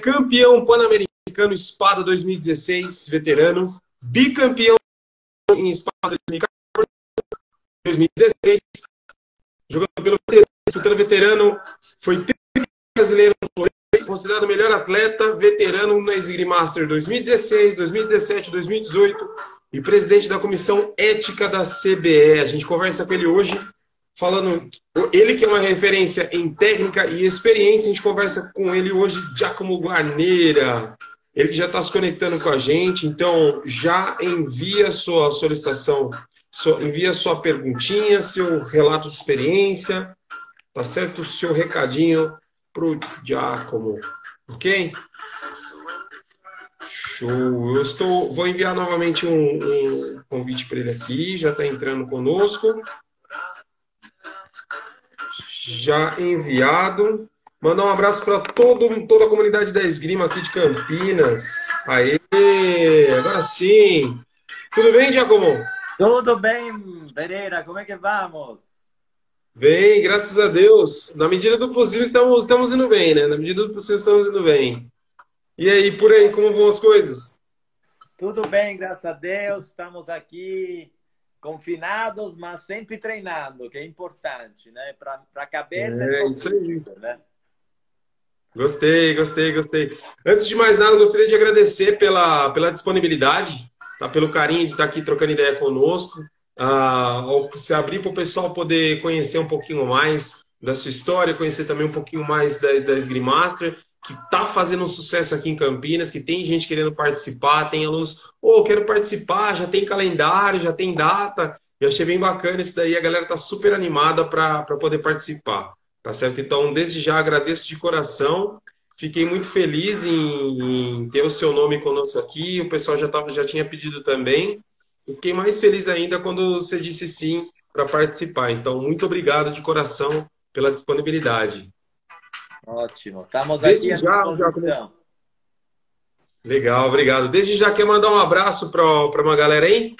campeão pan-americano espada 2016, veterano, bicampeão em espada 2016, jogando pelo disputando veterano, foi brasileiro considerado o melhor atleta veterano na Esgrimaster 2016, 2017, 2018 e presidente da comissão ética da CBE. A gente conversa com ele hoje, falando. Ele que é uma referência em técnica e experiência, a gente conversa com ele hoje, Giacomo Guarneira. Ele que já está se conectando com a gente, então já envia sua solicitação, envia sua perguntinha, seu relato de experiência, tá certo? Seu recadinho para o Giacomo, ok? Show. Eu estou, vou enviar novamente um, um convite para ele aqui. Já está entrando conosco. Já enviado. Mandar um abraço para todo, toda a comunidade da Esgrima aqui de Campinas. Aê! Agora sim. Tudo bem, Giacomo? Tudo bem, Pereira. Como é que vamos? Bem, graças a Deus. Na medida do possível, estamos, estamos indo bem, né? Na medida do possível, estamos indo bem. E aí, por aí, como vão as coisas? Tudo bem, graças a Deus. Estamos aqui confinados, mas sempre treinando, que é importante, né? Para a cabeça é, é isso aí. Né? Gostei, gostei, gostei. Antes de mais nada, gostaria de agradecer pela, pela disponibilidade, tá? pelo carinho de estar aqui trocando ideia conosco, uh, se abrir para o pessoal poder conhecer um pouquinho mais da sua história, conhecer também um pouquinho mais da, da Esgrimaster que está fazendo um sucesso aqui em Campinas, que tem gente querendo participar, tem alunos, ô, oh, quero participar, já tem calendário, já tem data. Eu achei bem bacana isso daí, a galera está super animada para poder participar, tá certo? Então, desde já agradeço de coração, fiquei muito feliz em, em ter o seu nome conosco aqui, o pessoal já, tava, já tinha pedido também, e fiquei mais feliz ainda quando você disse sim para participar. Então, muito obrigado de coração pela disponibilidade. Ótimo. Estamos aqui já, à disposição. Legal, obrigado. Desde já quer mandar um abraço para uma galera aí?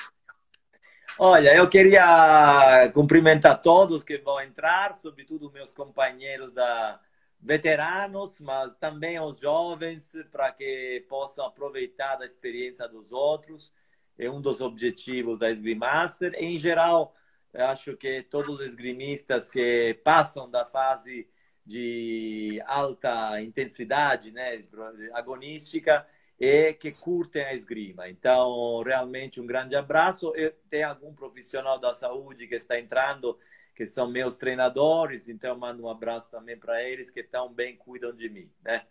Olha, eu queria cumprimentar todos que vão entrar, sobretudo meus companheiros da veteranos, mas também os jovens, para que possam aproveitar da experiência dos outros. É um dos objetivos da Esgrimaster. Em geral, acho que todos os esgrimistas que passam da fase de alta intensidade, né, agonística, e que curtem a esgrima. Então, realmente um grande abraço. Eu, tem algum profissional da saúde que está entrando, que são meus treinadores, então mando um abraço também para eles que tão bem cuidam de mim, né?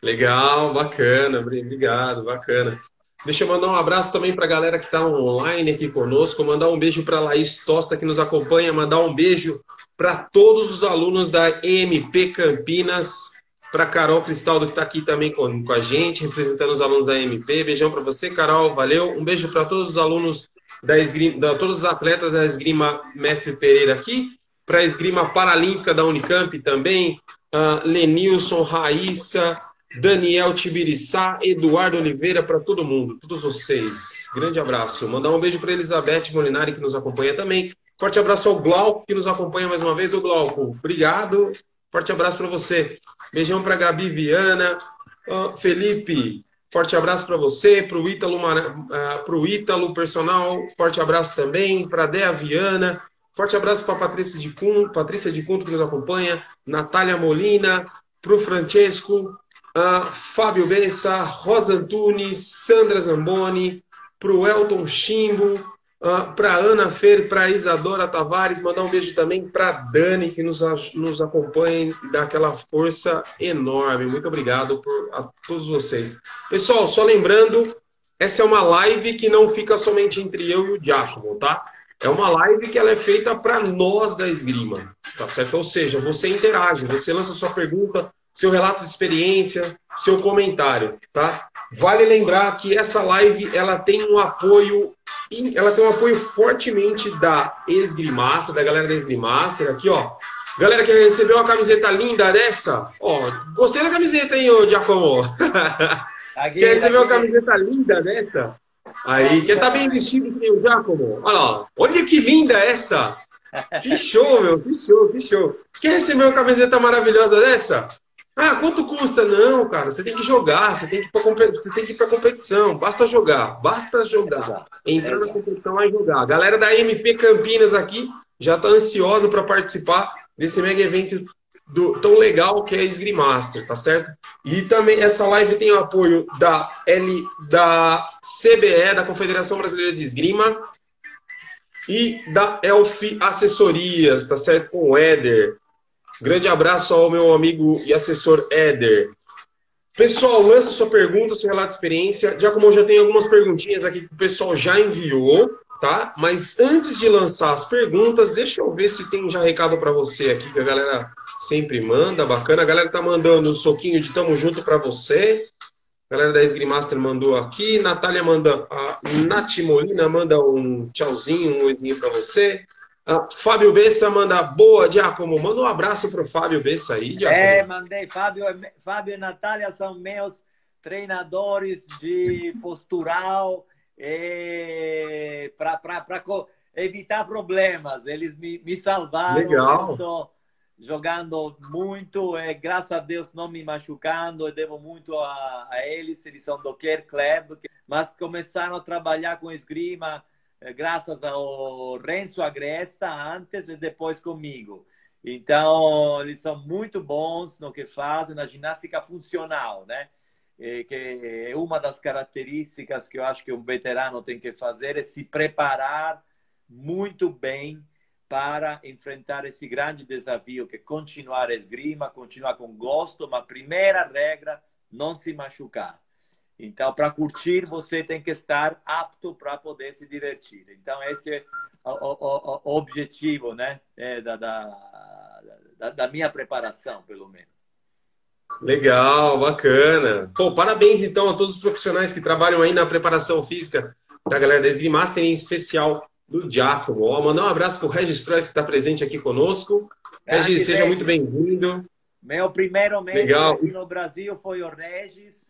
Legal, bacana, obrigado, bacana. Deixa eu mandar um abraço também para a galera que está online aqui conosco, mandar um beijo para Laís Tosta que nos acompanha, mandar um beijo para todos os alunos da EMP Campinas, para Carol Cristaldo que está aqui também com, com a gente, representando os alunos da EMP. Beijão para você, Carol, valeu. Um beijo para todos os alunos da esgrima, da, todos os atletas da esgrima Mestre Pereira aqui, para a esgrima paralímpica da Unicamp também, uh, Lenilson, Raíssa, Daniel Tibiriçá, Eduardo Oliveira, para todo mundo, todos vocês. Grande abraço. Mandar um beijo para Elizabeth Molinari, que nos acompanha também. Forte abraço ao Glauco, que nos acompanha mais uma vez. Ô, Glauco, obrigado. Forte abraço para você. Beijão para Gabi Viana. Uh, Felipe, forte abraço para você. Para o Ítalo, uh, Ítalo Personal, forte abraço também. Para Dea Viana. Forte abraço para Patrícia de Cunto, Patrícia de Cunto, que nos acompanha. Natália Molina. Para o Francesco uh, Fábio Bessa, Rosa Antunes, Sandra Zamboni, para o Elton Chimbo, uh, para Ana Fer, para Isadora Tavares, mandar um beijo também para Dani, que nos, nos acompanha e dá aquela força enorme. Muito obrigado por, a todos vocês. Pessoal, só lembrando, essa é uma live que não fica somente entre eu e o Giacomo, tá? É uma live que ela é feita para nós da esgrima, tá certo? Ou seja, você interage, você lança sua pergunta, seu relato de experiência, seu comentário, tá? Vale lembrar que essa live ela tem um apoio, ela tem um apoio fortemente da Esgrimaster, da galera da Esgrimaster, aqui ó. Galera que recebeu uma camiseta linda dessa, ó, gostei da camiseta, hein, ô Giacomo? Aqui, Quer receber uma camiseta linda dessa? Aí, quer estar tá bem vestido que nem o Giacomo? Olha lá, olha que linda essa! Que show, meu, que show, que show. Quer receber uma camiseta maravilhosa dessa? Ah, quanto custa? Não, cara, você tem que jogar, você tem que ir para competição, basta jogar, basta jogar. Entrar na competição é jogar. A galera da MP Campinas aqui já está ansiosa para participar desse mega evento do, tão legal que é Esgrimaster, tá certo? E também essa live tem o apoio da L da CBE, da Confederação Brasileira de Esgrima, e da Elf Assessorias, tá certo? Com o Éder. Grande abraço ao meu amigo e assessor Éder. Pessoal, lança sua pergunta, seu relato de experiência. Já como já tenho algumas perguntinhas aqui que o pessoal já enviou, tá? Mas antes de lançar as perguntas, deixa eu ver se tem já recado para você aqui, que a galera sempre manda, bacana. A galera tá mandando um soquinho de tamo junto para você. A galera da Esgrimaster mandou aqui. Natália manda, a Nath Molina manda um tchauzinho, um oizinho para você. Ah, Fábio Bessa manda boa, Giacomo. Manda um abraço pro Fábio Bessa aí, Giacomo. É, mandei. Fábio, Fábio e Natália são meus treinadores de postural para evitar problemas. Eles me, me salvaram. Legal. Estou jogando muito, é, graças a Deus não me machucando, eu devo muito a, a eles, eles são do Care Club, mas começaram a trabalhar com esgrima é, graças ao Renzo Agresta antes e depois comigo. Então, eles são muito bons no que fazem na ginástica funcional, né? que é uma das características que eu acho que um veterano tem que fazer é se preparar muito bem para enfrentar esse grande desafio que é continuar a esgrima, continuar com gosto, mas a primeira regra, não se machucar. Então, para curtir, você tem que estar apto para poder se divertir. Então, esse é o, o, o objetivo né? É da, da, da, da minha preparação, pelo menos. Legal, bacana. Pô, parabéns então a todos os profissionais que trabalham aí na preparação física da galera da Esgrimaster, em especial do Giacomo. Ó, mandar um abraço para o Regis Trois, que está presente aqui conosco. Regis, seja muito bem-vindo. Meu primeiro mês Legal. aqui no Brasil foi o Regis,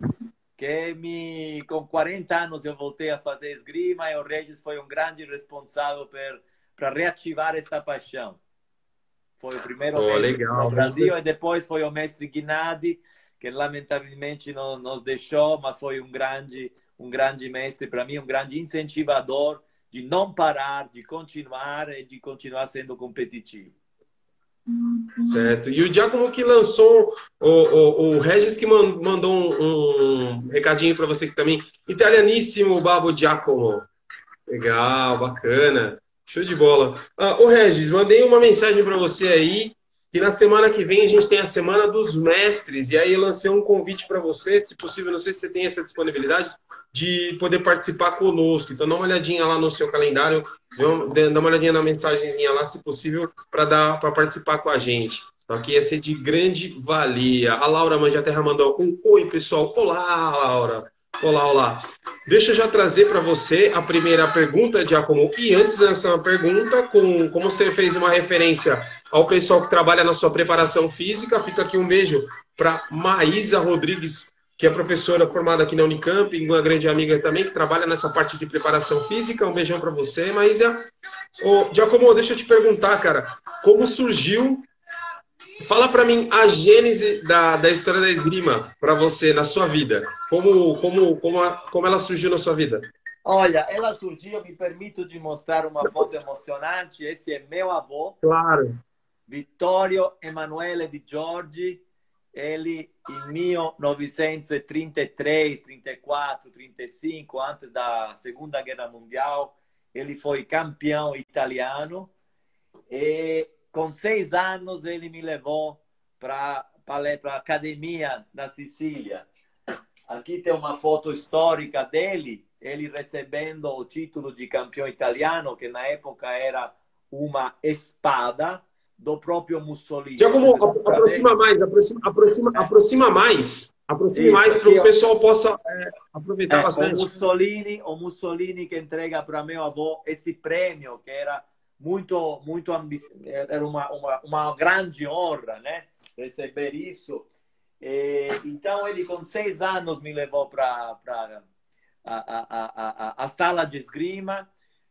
que me, com 40 anos eu voltei a fazer esgrima e o Regis foi um grande responsável para reativar esta paixão. Foi o primeiro oh, mestre legal, no Brasil e depois foi o mestre Guinadi, que lamentavelmente não nos deixou, mas foi um grande, um grande mestre para mim, um grande incentivador de não parar, de continuar e de continuar sendo competitivo. Certo. E o Giacomo que lançou, o, o, o Regis que mandou um, um recadinho para você aqui também. Italianíssimo, Babo Giacomo. Legal, bacana. Show de bola. Ah, Regis, mandei uma mensagem para você aí, que na semana que vem a gente tem a Semana dos Mestres, e aí eu lancei um convite para você, se possível, não sei se você tem essa disponibilidade, de poder participar conosco. Então dá uma olhadinha lá no seu calendário, dá uma olhadinha na mensagenzinha lá, se possível, para dar para participar com a gente. Então aqui ia ser de grande valia. A Laura Manjaterra mandou um oi, pessoal. Olá, Laura. Olá, olá. Deixa eu já trazer para você a primeira pergunta, Giacomo. E antes dessa pergunta, com, como você fez uma referência ao pessoal que trabalha na sua preparação física, fica aqui um beijo para Maísa Rodrigues, que é professora formada aqui na Unicamp, e uma grande amiga também, que trabalha nessa parte de preparação física. Um beijão para você, Maísa. Ô, Giacomo, deixa eu te perguntar, cara, como surgiu Fala para mim a gênese da, da história da esgrima para você na sua vida. Como, como, como, a, como ela surgiu na sua vida? Olha, ela surgiu, me permito de mostrar uma foto emocionante. Esse é meu avô. Claro. Vittorio Emanuele Di Giorgi. Ele, em 1933, 34, 35, antes da Segunda Guerra Mundial, ele foi campeão italiano. E com seis anos, ele me levou para a academia da Sicília. Aqui tem uma foto histórica dele, ele recebendo o título de campeão italiano, que na época era uma espada do próprio Mussolini. Giacomo, aproxima mais, aproxima, aproxima, é. aproxima mais. Aproxime mais para o pessoal possa é, aproveitar é, bastante. O Mussolini, o Mussolini que entrega para meu avô esse prêmio, que era muito muito era uma, uma, uma grande honra né receber isso e, então ele com seis anos me levou para a, a, a, a, sala de esgrima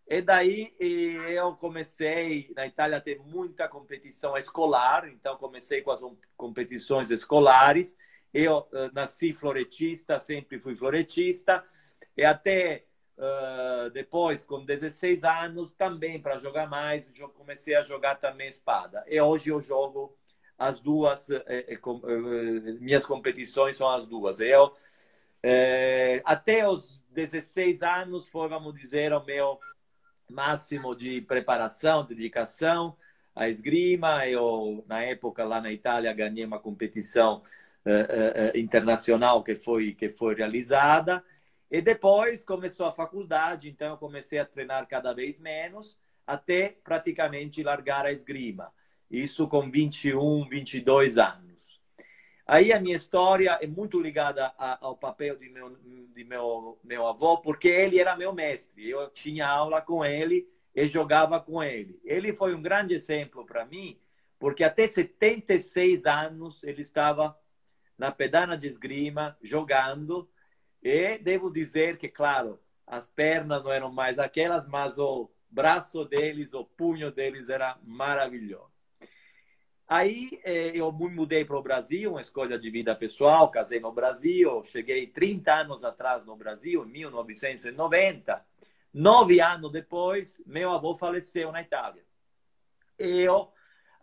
E daí eu comecei, na Itália tem muita competição escolar, então comecei com as competições escolares. Eu uh, nasci floretista, sempre fui floretista, e até uh, depois, com 16 anos, também para jogar mais, eu comecei a jogar também espada. E hoje eu jogo as duas, eh, eh, eh, minhas competições são as duas. Eu, eh, até os 16 anos foi, vamos dizer, o meu máximo de preparação, dedicação à esgrima. Eu, na época, lá na Itália, ganhei uma competição uh, uh, internacional que foi, que foi realizada. E depois começou a faculdade, então eu comecei a treinar cada vez menos, até praticamente largar a esgrima. Isso com 21, 22 anos. Aí a minha história é muito ligada ao papel de meu, de meu, meu avô, porque ele era meu mestre. Eu tinha aula com ele e jogava com ele. Ele foi um grande exemplo para mim, porque até 76 anos ele estava na pedana de esgrima, jogando. E devo dizer que, claro, as pernas não eram mais aquelas, mas o braço deles, o punho deles era maravilhoso. Aí eh, eu me mudei para o Brasil, uma escolha de vida pessoal, casei no Brasil, cheguei 30 anos atrás no Brasil, em 1990. Nove anos depois, meu avô faleceu na Itália. Eu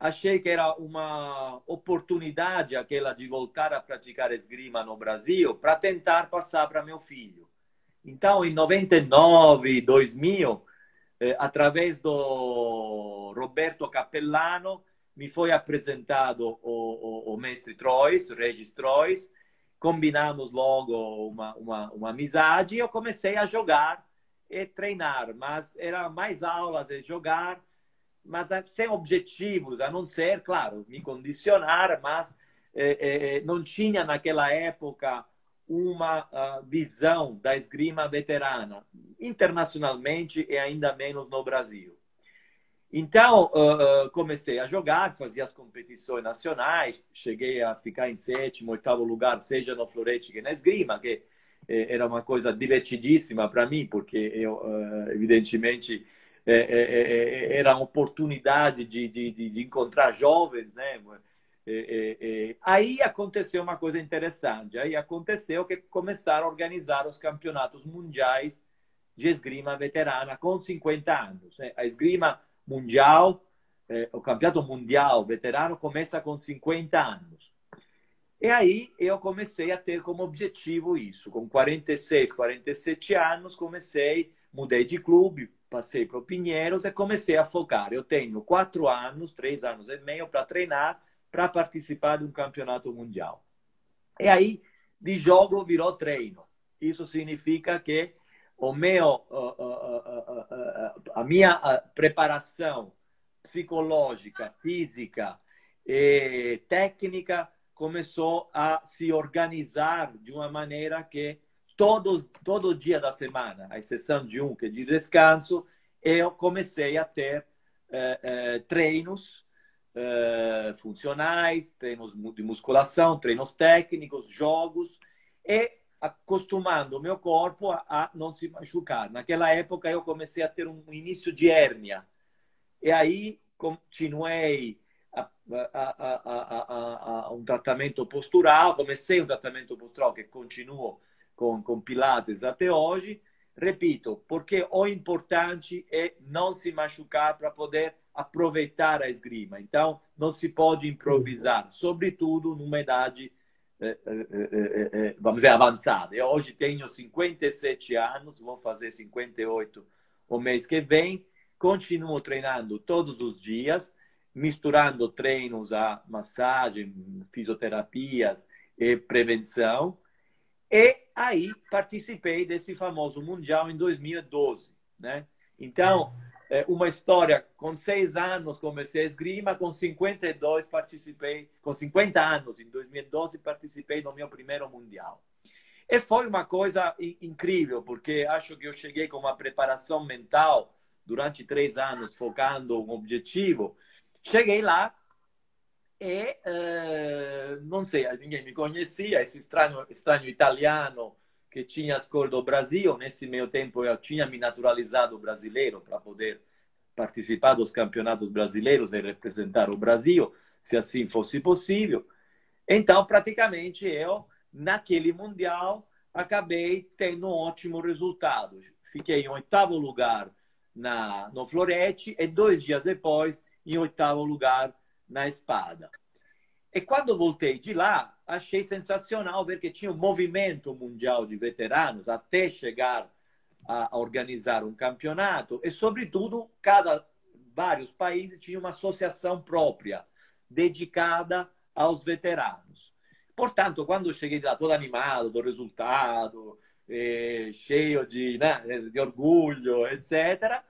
achei que era uma oportunidade aquela de voltar a praticar esgrima no Brasil para tentar passar para meu filho. Então, em 99, 2000, eh, através do Roberto Capellano, me foi apresentado o, mestre Trois, Regis Trois, combinamos logo uma, uma, uma amizade e eu comecei a jogar e treinar, mas era mais aulas e jogar, mas sem objetivos, a não ser, claro, me condicionar, mas eh, eh, não tinha naquela época uma uh, visão da esgrima veterana, internacionalmente e ainda menos no Brasil. Então, uh, comecei a jogar, fazia as competições nacionais, cheguei a ficar em sétimo, oitavo lugar, seja no florete que na esgrima, que eh, era uma coisa divertidíssima para mim, porque eu, uh, evidentemente, eh, eh, eh, era uma oportunidade de, de, de encontrar jovens, né? Aí aconteceu uma coisa interessante. Aí aconteceu que começaram a organizar os campeonatos mundiais de esgrima veterana com 50 anos. Né? A esgrima mundial, eh, o campeonato mundial veterano começa com 50 anos. E aí eu comecei a ter como objetivo isso. Com 46, 47 anos, comecei, mudei de clube, passei para o Pinheiros e comecei a focar. Eu tenho quatro anos, três anos e meio para treinar, para participar de um campeonato mundial. E aí, de jogo virou treino. Isso significa que o meu, a minha preparação psicológica, física e técnica começou a se organizar de uma maneira que todos, todo dia da semana, à exceção de um que é de descanso, eu comecei a ter eh, eh, treinos eh, funcionais, treinos de musculação, treinos técnicos, jogos, e acostumando o meu corpo a, a, não se machucar. Naquela época eu comecei a ter um início de hérnia. E aí continuei a, a, um tratamento postural, comecei um tratamento postural que continuo com, com Pilates até hoje. Repito, porque o importante é não se machucar para poder aproveitar a esgrima. Então, não se pode improvisar, sobretudo numa idade vamos dizer, avançada. Eu hoje tenho 57 anos, vou fazer 58 o mês que vem. Continuo treinando todos os dias, misturando treinos a massagem, fisioterapias e prevenção. E aí participei desse famoso Mundial em 2012, né? Então, é, uma história. Com seis anos comecei a esgrima, com 52 participei, com 50 anos, em 2012, participei no meu primeiro mundial. E foi uma coisa incrível, porque acho que eu cheguei com uma preparação mental durante três anos, focando um objetivo. Cheguei lá e, uh, não sei, ninguém me conhecia, esse estranho, estranho italiano que tinha as cores do Brasil. Nesse meio tempo, eu tinha me naturalizado brasileiro para poder participar dos campeonatos brasileiros e representar o Brasil, se assim fosse possível. Então, praticamente, eu, naquele Mundial, acabei tendo um ótimo resultado. Fiquei em oitavo lugar na, no Florete e dois dias depois, em oitavo lugar na Espada. E quando voltei de lá, achei sensacional ver que tinha um movimento mundial de veteranos até chegar a organizar um campeonato e, sobretudo, cada vários países tinham uma associação própria dedicada aos veteranos. Portanto, quando cheguei lá todo animado do resultado, eh, cheio de, né, de orgulho, etc.,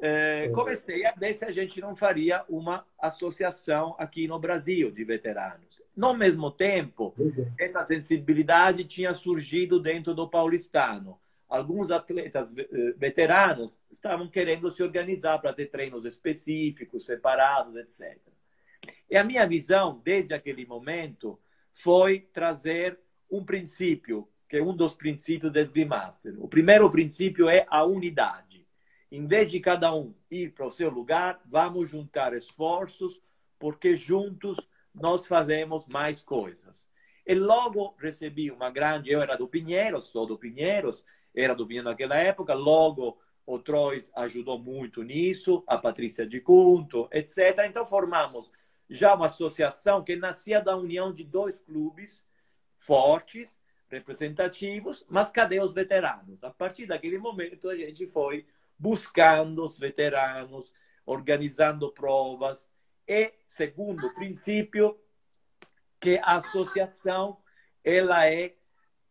eh, comecei a ver se a gente não faria uma associação aqui no Brasil de veteranos. No mesmo tempo, essa sensibilidade tinha surgido dentro do paulistano. Alguns atletas eh, veteranos estavam querendo se organizar para ter treinos específicos, separados, etc. E a minha visão, desde aquele momento, foi trazer um princípio, que é um dos princípios da Esgrimaster. O primeiro princípio é a unidade. Em vez de cada um ir para o seu lugar, vamos juntar esforços, porque juntos nós fazemos mais coisas. E logo recebi uma grande. Eu era do Pinheiros, sou do Pinheiros, era do Pinheiros naquela época. Logo o Trois ajudou muito nisso, a Patrícia de Cunto, etc. Então formamos já uma associação que nascia da união de dois clubes fortes, representativos, mas cadê os veteranos? A partir daquele momento a gente foi buscando os veteranos, organizando provas, e segundo princípio que a associação ela é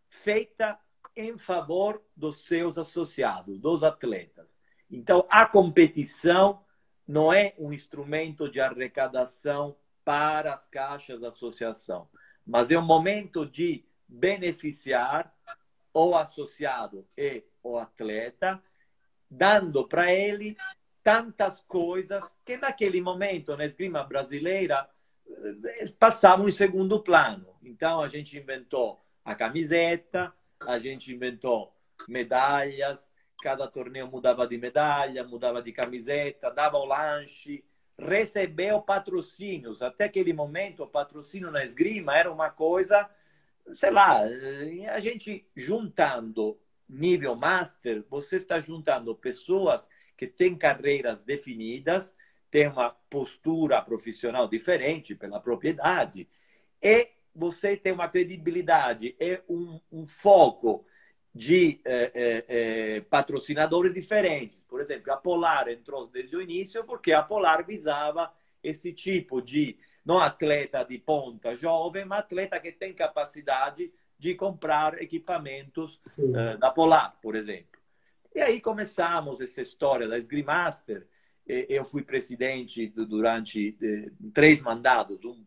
feita em favor dos seus associados, dos atletas. Então a competição não é um instrumento de arrecadação para as caixas da associação, mas é um momento de beneficiar o associado e o atleta, dando para ele tantas coisas que naquele momento na esgrima brasileira eh, passavam em segundo plano. Então a gente inventou a camiseta, a gente inventou medalhas, cada torneio mudava de medalha, mudava de camiseta, dava o lanche, recebeu patrocínios. Até aquele momento, o patrocínio na esgrima era uma coisa, sei lá, eh, a gente juntando nível master, você está juntando pessoas que tem carreiras definidas, tem uma postura profissional diferente pela propriedade, e você tem uma credibilidade e um, um foco de eh, eh, eh, patrocinadores diferentes. Por exemplo, a Polar entrou desde o início porque a Polar visava esse tipo de, não atleta de ponta jovem, mas atleta que tem capacidade de comprar equipamentos eh, da Polar, por exemplo. E aí começamos essa história da Esgrimaster. Eu fui presidente durante eh, três mandados, um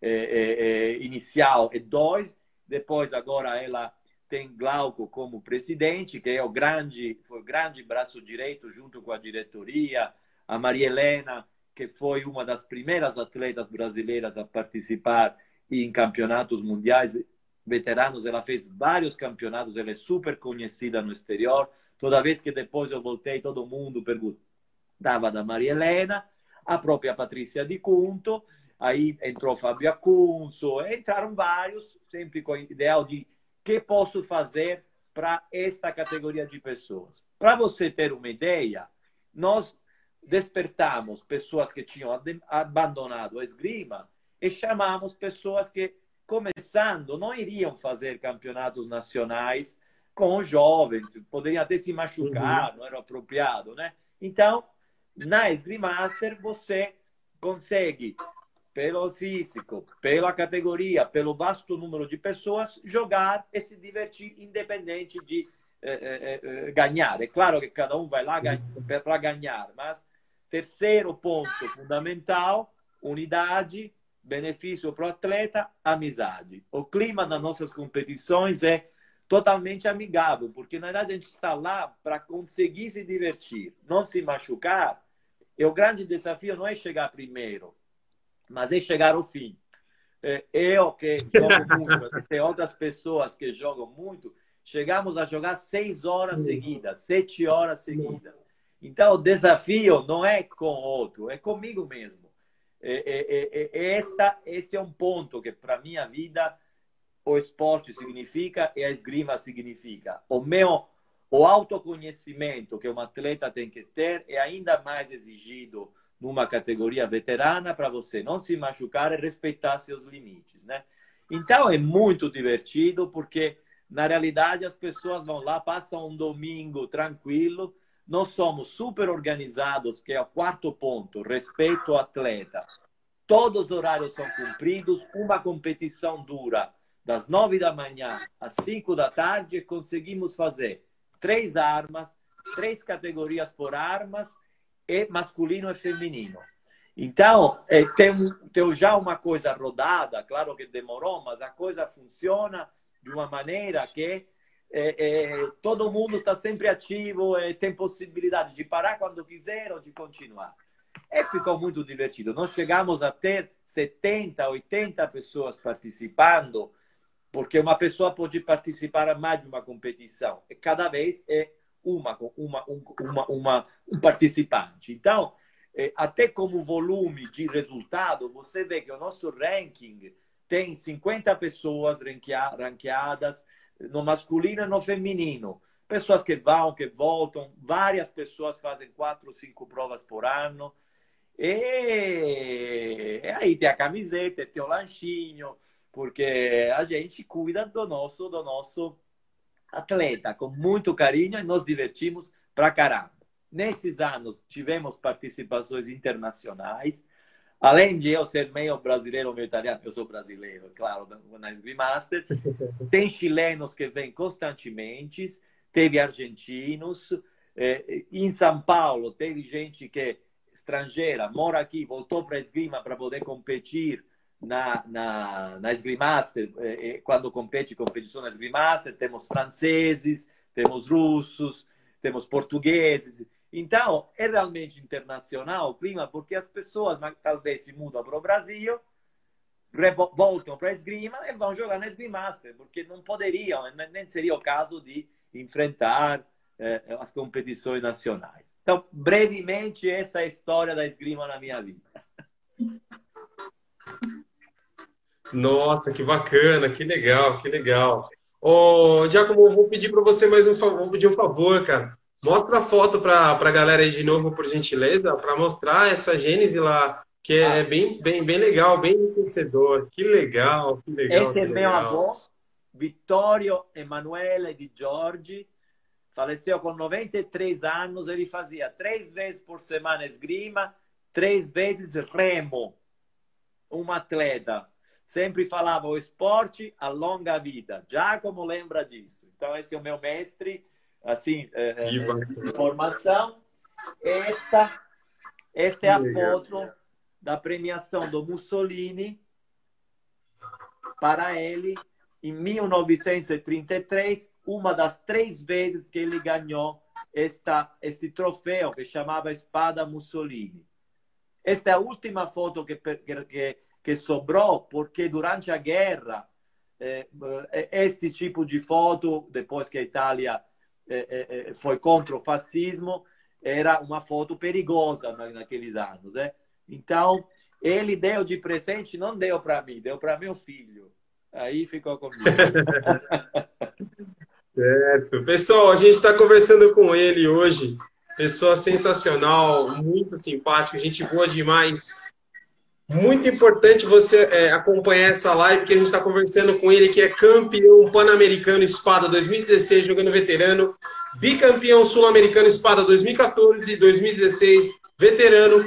eh, inicial e dois. Depois, agora, ela tem Glauco como presidente, que é o grande, foi o grande braço direito junto com a diretoria. A Maria Helena, que foi uma das primeiras atletas brasileiras a participar em campeonatos mundiais veteranos, ela fez vários campeonatos, ela é super conhecida no exterior. Toda vez que depois eu voltei, todo mundo perguntava da Maria Helena, a própria Patrícia Di Cunto, aí entrou Fábio Acunzo, entraram vários, sempre com o ideal de que posso fazer para esta categoria de pessoas. Para você ter uma ideia, nós despertamos pessoas que tinham abandonado a esgrima e chamamos pessoas que começando, não iriam fazer campeonatos nacionais com os jovens, poderiam até se machucar, uhum. não era apropriado, né? Então, na Esgrimaster, você consegue, pelo físico, pela categoria, pelo vasto número de pessoas, jogar e se divertir independente de eh, eh, eh ganhar. É claro que cada um vai lá para ganhar, mas terceiro ponto fundamental, unidade, benefício para o atleta, amizade. O clima das nossas competições é totalmente amigável, porque na verdade a gente está lá para conseguir se divertir, não se machucar. E o grande desafio não é chegar primeiro, mas é chegar ao fim. é, eu que jogo muito, tem outras pessoas que jogam muito, chegamos a jogar seis horas seguidas, sete horas seguidas. Então, o desafio não é com outro, é comigo mesmo. É, é, é, esta, esse é um ponto que, para minha vida, o esporte significa e a esgrima significa. O meu o autoconhecimento que um atleta tem que ter é ainda mais exigido numa categoria veterana para você não se machucar e respeitar seus limites, né? Então é muito divertido porque na realidade as pessoas vão lá, passam um domingo tranquilo, nós somos super organizados, que é o quarto ponto, respeito ao atleta. Todos os horários são cumpridos, uma competição dura das nove da manhã às cinco da tarde conseguimos fazer três armas, três categorias por armas, e masculino e feminino. Então, é, tem, tem já uma coisa rodada, claro que demorou, mas a coisa funciona de uma maneira que é, é, todo mundo está sempre ativo e tem possibilidade de parar quando quiser ou de continuar. E ficou muito divertido. Nós chegamos a ter 70, 80 pessoas participando porque uma pessoa pode participar a mais de uma competição e cada vez é uma, uma, uma, uma um participante. Então, é, até como volume de resultado, você vê que o nosso ranking tem 50 pessoas ranqueadas no masculino e no feminino. Pessoas que vão, que voltam, várias pessoas fazem quatro, cinco provas por ano. E, e aí tem a camiseta, tem o lanchinho, porque a gente cuida do nosso, do nosso atleta com muito carinho e nos divertimos pra caramba. Nesses anos tivemos participações internacionais, além de eu ser meio brasileiro, meio italiano, eu sou brasileiro, claro, na Master. Tem chilenos que vêm constantemente, teve argentinos. Eh, em São Paulo, teve gente que estrangeira, mora aqui, voltou para a esgrima para poder competir na, na, na Esgrimaster, eh, quando compete competição na Esgrimaster, temos franceses, temos russos, temos portugueses. Então, é realmente internacional o clima, porque as pessoas talvez se mudam para o Brasil, voltam para a esgrima e vão jogar na Esgrimaster, porque não poderiam, nem seria o caso de enfrentar eh, as competições nacionais. Então, brevemente, essa é a história da esgrima na minha vida. Nossa, que bacana, que legal, que legal. Ô, Giacomo, vou pedir para você mais um favor, vou pedir um favor, cara. Mostra a foto para a galera aí de novo, por gentileza, para mostrar essa gênese lá, que é ah. bem, bem, bem legal, bem enriquecedor. Que legal, que legal. Esse é meu avô, Vittorio Emanuele di Giorgi, faleceu com 93 anos. Ele fazia três vezes por semana esgrima, três vezes remo. Um atleta sempre falava o esporte alonga a vida. Giacomo lembra disso. Então, esse é o meu mestre, assim, é, é, formação. Esta, esta é a foto da premiação do Mussolini para ele em 1933, uma das três vezes que ele ganhou esta, este troféu que chamava Espada Mussolini. Esta é a última foto que, que, que sobrou, porque durante a guerra, eh, eh, este tipo de foto, depois que a Itália foi contra o fascismo, era uma foto perigosa naqueles anos. Né? Então, ele deu de presente, não deu para mim, deu para meu filho. Aí ficou comigo. certo. Pessoal, a gente está conversando com ele hoje. Pessoa sensacional, muito simpático, gente boa demais. Muito importante você é, acompanhar essa live, que a gente está conversando com ele, que é campeão pan-americano espada 2016, jogando veterano, bicampeão sul-americano espada 2014 e 2016, veterano,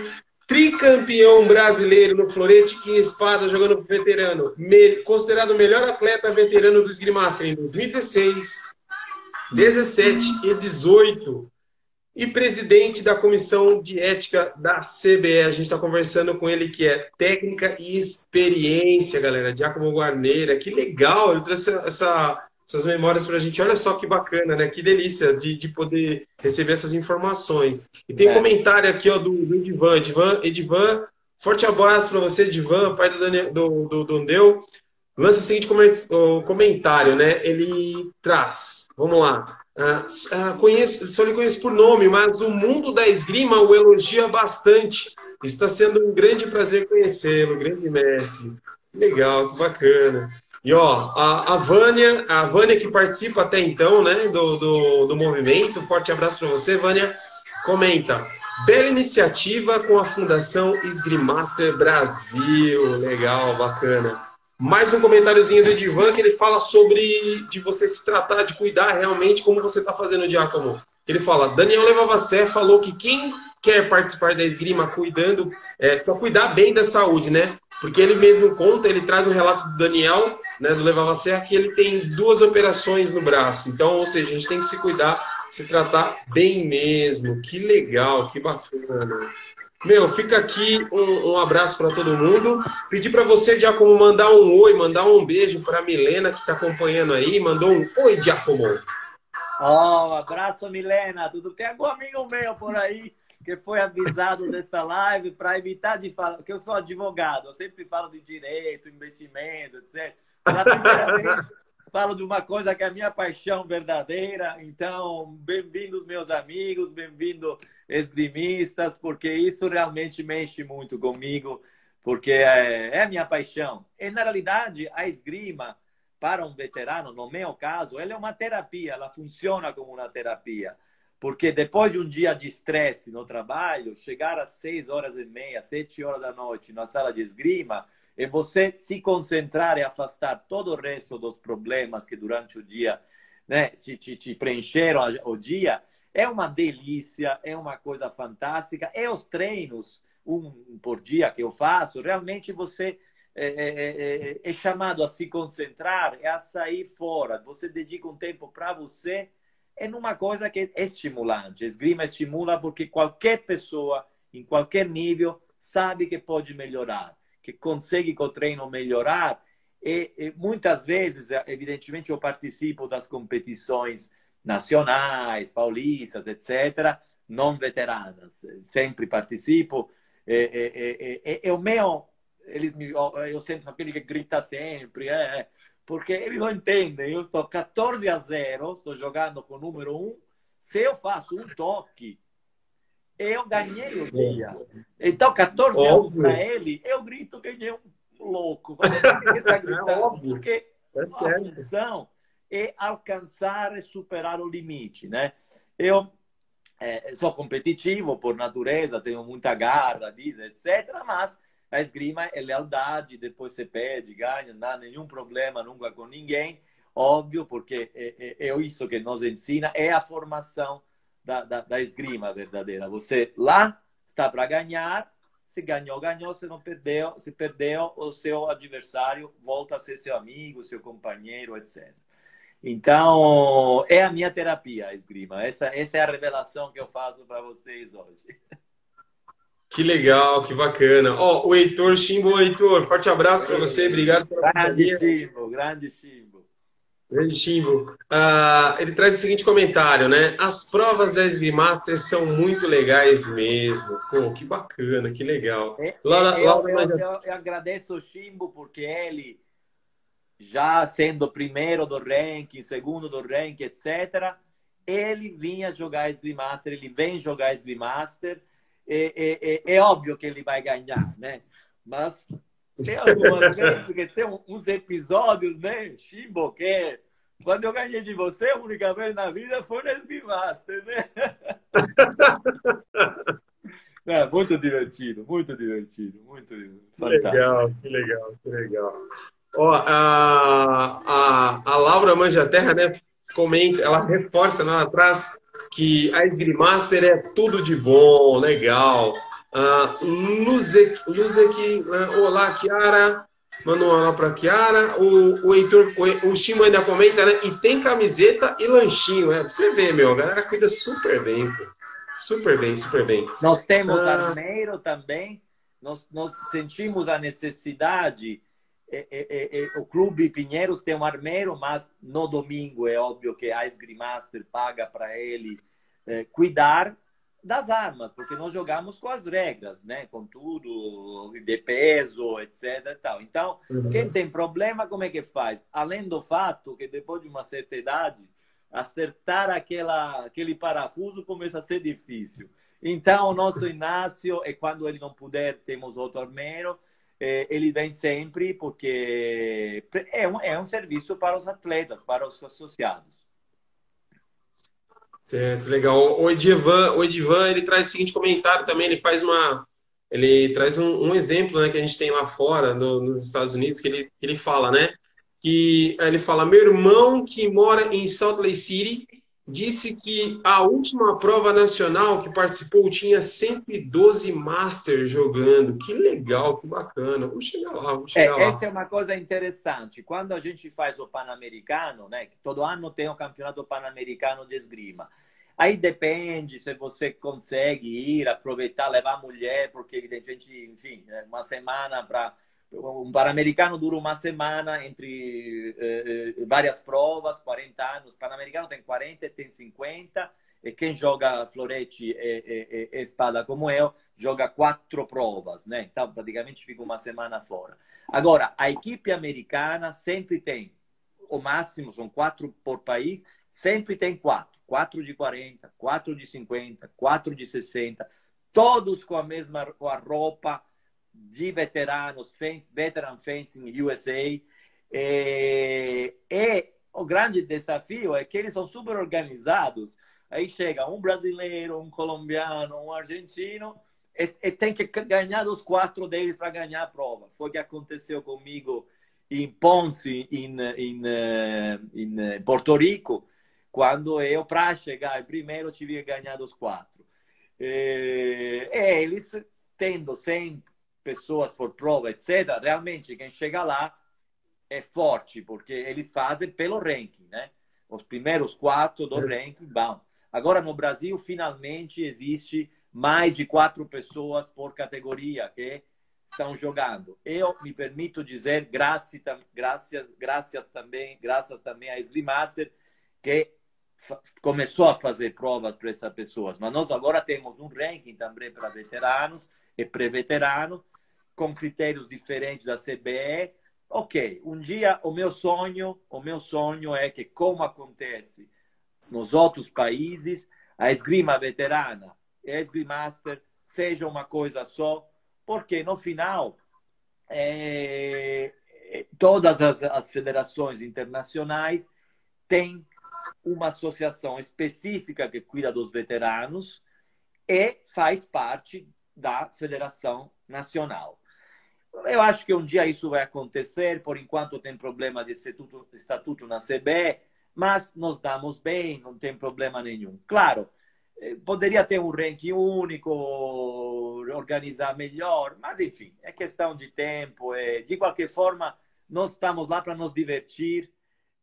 tricampeão brasileiro no florete e espada, jogando veterano, me, considerado o melhor atleta veterano do Esgrimaster em 2016, 17 e 18 e presidente da comissão de ética da CBE. A gente está conversando com ele, que é técnica e experiência, galera. Giacomo Guarneira, que legal, ele trouxe essa, essas memórias para a gente. Olha só que bacana, né? Que delícia de, de poder receber essas informações. E tem é. comentário aqui ó, do, do Edivan. Edivan, Edivan Forte abraço para você, Divan, pai do, Daniel, do, do, do Deu. Lança o seguinte comentário, né? Ele traz, vamos lá. Uh, uh, conheço, só lhe conheço por nome, mas o mundo da esgrima o elogia bastante. Está sendo um grande prazer conhecê-lo, grande mestre. Legal, que bacana. E ó, a, a Vânia, a Vânia que participa até então, né, do, do, do movimento. Forte abraço para você, Vânia. Comenta. Bela iniciativa com a Fundação Esgrimaster Brasil. Legal, bacana. Mais um comentáriozinho do Edivan que ele fala sobre de você se tratar, de cuidar realmente como você está fazendo, Diácono. Ele fala, Daniel Levavacé falou que quem quer participar da esgrima cuidando, é, só cuidar bem da saúde, né? Porque ele mesmo conta, ele traz um relato do Daniel, né, do Levavacé, que ele tem duas operações no braço. Então, ou seja, a gente tem que se cuidar, se tratar bem mesmo. Que legal, que bacana. Meu, fica aqui um, um abraço para todo mundo. Pedir para você, Giacomo, mandar um oi, mandar um beijo para Milena, que está acompanhando aí. Mandou um oi, Giacomo. Oh, um abraço, Milena. Tudo tem algum amigo meu por aí que foi avisado dessa live para evitar de falar, porque eu sou advogado, eu sempre falo de direito, investimento, etc. Pela primeira vez, falo de uma coisa que é a minha paixão verdadeira. Então, bem-vindos, meus amigos, bem-vindos, esgrimistas, porque isso realmente mexe muito comigo, porque é, é a minha paixão. E, na realidade, a esgrima, para um veterano, no meu caso, ela é uma terapia, ela funciona como uma terapia. Porque depois de um dia de estresse no trabalho, chegar às seis horas e meia, sete horas da noite na sala de esgrima, e você se concentrar e afastar todo o resto dos problemas que durante o dia né, te, te, te preencheram o dia, é uma delícia, é uma coisa fantástica. E os treinos, um por dia que eu faço, realmente você é, é, é, é chamado a se concentrar, é a sair fora. Você dedica um tempo para você, é numa coisa que é estimulante. Esgrima estimula porque qualquer pessoa, em qualquer nível, sabe que pode melhorar, que consegue com o treino melhorar. E, e muitas vezes, evidentemente, eu participo das competições nacionais, paulistas, etc., não veteranas. Sempre participo. E, e, e, e o meu, eles me, eu sempre aquele que grita sempre, é, porque eles não entendem. Eu estou 14 a 0, estou jogando com o número 1. Se eu faço um toque, eu ganhei o dia. Então, 14 a 1 para ele, eu grito ganhei um louco. Ele está gritando, porque é a função é alcançar e superar o limite, né? Eu é, sou competitivo por natureza, tenho muita garra, diz, etc. Mas a esgrima é lealdade, depois você pede, ganha, não há nenhum problema nunca com ninguém. Óbvio, porque é, é, é isso que nos ensina, é a formação da, da, da esgrima verdadeira. Você lá está para ganhar, se ganhou, ganhou, se não perdeu, se perdeu, o seu adversário volta a ser seu amigo, seu companheiro, etc. Então, é a minha terapia, a esgrima. Essa, essa é a revelação que eu faço para vocês hoje. Que legal, que bacana. Ó, oh, o Heitor Chimbo, Heitor, forte abraço para você, obrigado pela Grande Chimbo, grande Chimbo. Grande Chimbo. Uh, ele traz o seguinte comentário, né? As provas da Esgrimaster são muito legais mesmo. Pô, que bacana, que legal. É, Laura, eu, Laura... Eu, eu, eu, agradeço o Chimbo porque ele já sendo primeiro do ranking, segundo do ranking, etc., ele vinha jogar Master, ele vem jogar Master, é, é, é, é, óbvio que ele vai ganhar, né? Mas tem algumas vezes que tem uns episódios, né, Chimbo, que quando eu ganhei de você, a única vez na vida foi no Master, né? É, muito divertido, muito divertido, muito fantástico. Legal, que legal, que legal. Ó, a, a, a Laura Manjaterra, né, comenta, ela reforça lá atrás que a Esgrimaster é tudo de bom, legal. Uh, Luzek, Luzek uh, olá, Kiara. Manda um olá para Kiara. O, o Heitor, o, o Chimo ainda comenta, né? E tem camiseta e lanchinho, é. Pra você ver, meu, a galera cuida super bem, pô. Super bem, super bem. Nós temos uh, armeiro também. Nós, nós sentimos a necessidade é, é, é, o clube Pinheiros tem um armeiro, mas no domingo é óbvio que a Esgrimaster paga para ele cuidar das armas, porque nós jogamos com as regras, né? Com tudo, de peso, etc. Tal. Então, uhum. quem tem problema, como é que faz? Além do fato que depois de uma certa idade, acertar aquela, aquele parafuso começa a ser difícil. Então, o nosso Inácio, e quando ele não puder, temos outro armeiro, ele vem sempre porque é um, é um serviço para os atletas, para os associados. Certo, legal. O Edivan, o Edivan, ele traz o seguinte comentário também, ele faz uma... Ele traz um, um exemplo né, que a gente tem lá fora, no, nos Estados Unidos, que ele, ele fala, né? Que ele fala, meu irmão que mora em Salt Lake City disse que a última prova nacional que participou tinha 112 Masters jogando. Que legal, que bacana. Vamos chegar lá, vamos chegar é, lá. Essa é uma coisa interessante. Quando a gente faz o Pan-Americano, né, todo ano tem o Campeonato Pan-Americano de Esgrima, Aí depende se você consegue ir, aproveitar, levar a mulher, porque tem gente, enfim, é uma semana para um Pan-Americano dura uma semana entre eh, eh várias provas, 40 anos. Pan-Americano tem 40, tem 50. E quem joga florete e, e, e, espada como eu, joga quatro provas, né? Então, praticamente fica uma semana fora. Agora, a equipe americana sempre tem, o máximo são quatro por país, sempre tem quatro. Quatro de 40, quatro de 50, quatro de 60, todos com a mesma com a roupa, de veteranos, veteran fencing USA. E, e, o grande desafio é que eles são super organizados. Aí chega um brasileiro, um colombiano, um argentino, e, e tem que ganhar os quatro deles para ganhar a prova. Foi o que aconteceu comigo em Ponce, em, em, eh, em eh, Porto Rico, quando eu, para chegar primeiro, tive que ganhar os quatro. E, e eles, tendo sempre pessoas por prova, etc., realmente quem chega lá é forte, porque eles fazem pelo ranking, né? Os primeiros quatro do é. ranking vão. Agora, no Brasil, finalmente existe mais de quatro pessoas por categoria que estão jogando. Eu me permito dizer, graças, graças, graças também, graças também a Slim Master, que começou a fazer provas para essas pessoas. Mas nós agora temos um ranking também para veteranos e pré-veteranos, com critérios diferentes da CBE. Ok, um dia o meu sonho, o meu sonho é que, como acontece nos outros países, a esgrima veterana e a esgrimaster seja uma coisa só, porque no final é, todas as, as federações internacionais têm uma associação específica que cuida dos veteranos e faz parte da federação nacional. Eu acho que um dia isso vai acontecer, por enquanto tem problema de estatuto, estatuto na CBE, mas nos damos bem, não tem problema nenhum. Claro, eh, poderia ter um ranking único, organizar melhor, mas enfim, é questão de tempo. É... De qualquer forma, nós estamos lá para nos divertir,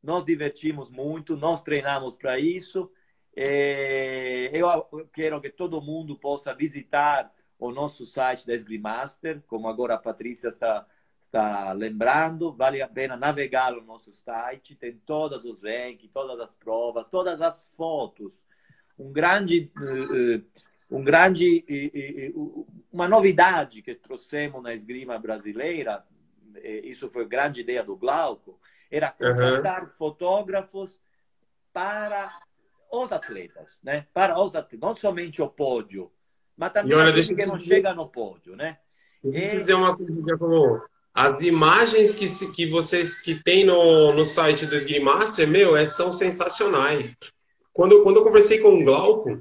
nós divertimos muito, nós treinamos para isso. É... Eu quero que todo mundo possa visitar o nosso site da Esgrimaster, como agora a Patrícia está, está lembrando. Vale a pena navegar no nosso site, tem todos os rankings, todas as provas, todas as fotos. Um grande, uh, um grande, uh, uma novidade que trouxemos na esgrima brasileira, isso foi grande ideia do Glauco, era contratar uhum. fotógrafos para os atletas, né? Para os atletas, não somente o pódio, mas também olha, deixa que não dizer... chega no pódio, né? Deixa eu e... dizer uma coisa, como as imagens que, que vocês que tem no, no site do Esgrimaster, meu, é, são sensacionais. Quando, quando eu conversei com o Glauco,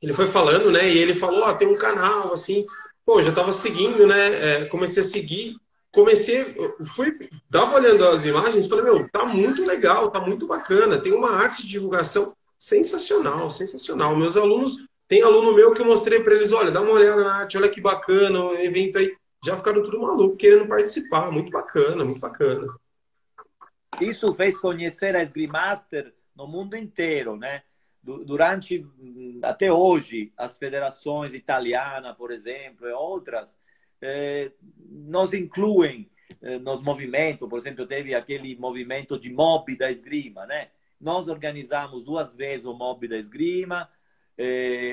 ele foi falando, né? E ele falou, ó, oh, tem um canal, assim. Pô, já tava seguindo, né? É, comecei a seguir. Comecei, fui, tava olhando as imagens, falei, meu, tá muito legal, tá muito bacana. Tem uma arte de divulgação sensacional, sensacional. Meus alunos tem aluno meu que eu mostrei para eles, olha, dá uma olhada na arte, olha que bacana, o evento aí. Já ficaram tudo maluco querendo participar. Muito bacana, muito bacana. Isso fez conhecer a Esgrimaster no mundo inteiro, né? Durante, até hoje, as federações italianas, por exemplo, e outras, eh, nos incluem eh, nos movimentos. Por exemplo, teve aquele movimento de mob da esgrima, né? Nós organizamos duas vezes o mob da esgrima,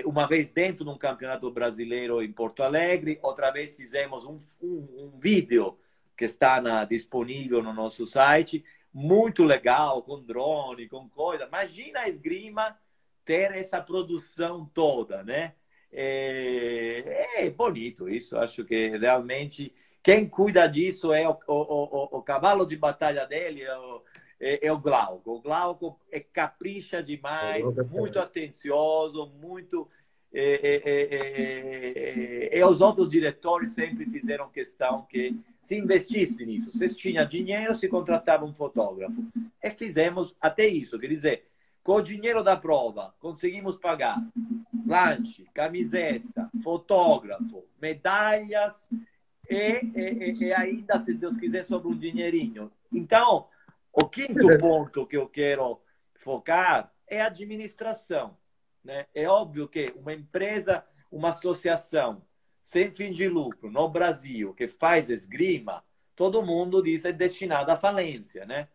uma vez dentro de um campeonato brasileiro em Porto Alegre, outra vez fizemos um, um, um vídeo que está na, disponível no nosso site, muito legal, com drone, com coisa. Imagina a esgrima ter essa produção toda, né? É, é bonito isso, acho que realmente quem cuida disso é o, o, o, o cavalo de batalha dele, é o, é, é o Glauco. O Glauco é capricha demais, muito atencioso, muito. É, é, e os outros diretores sempre fizeram questão que se investisse nisso. Se tinha dinheiro, se contratava um fotógrafo. E fizemos até isso, quer dizer, com o dinheiro da prova, conseguimos pagar lanche, camiseta, fotógrafo, medalhas e, e, e ainda, se Deus quiser, sobre um dinheirinho. Então, o quinto ponto que eu quero focar é a administração. Né? É óbvio que uma empresa, uma associação sem fim de lucro no Brasil que faz esgrima, todo mundo diz é destinada à falência, né?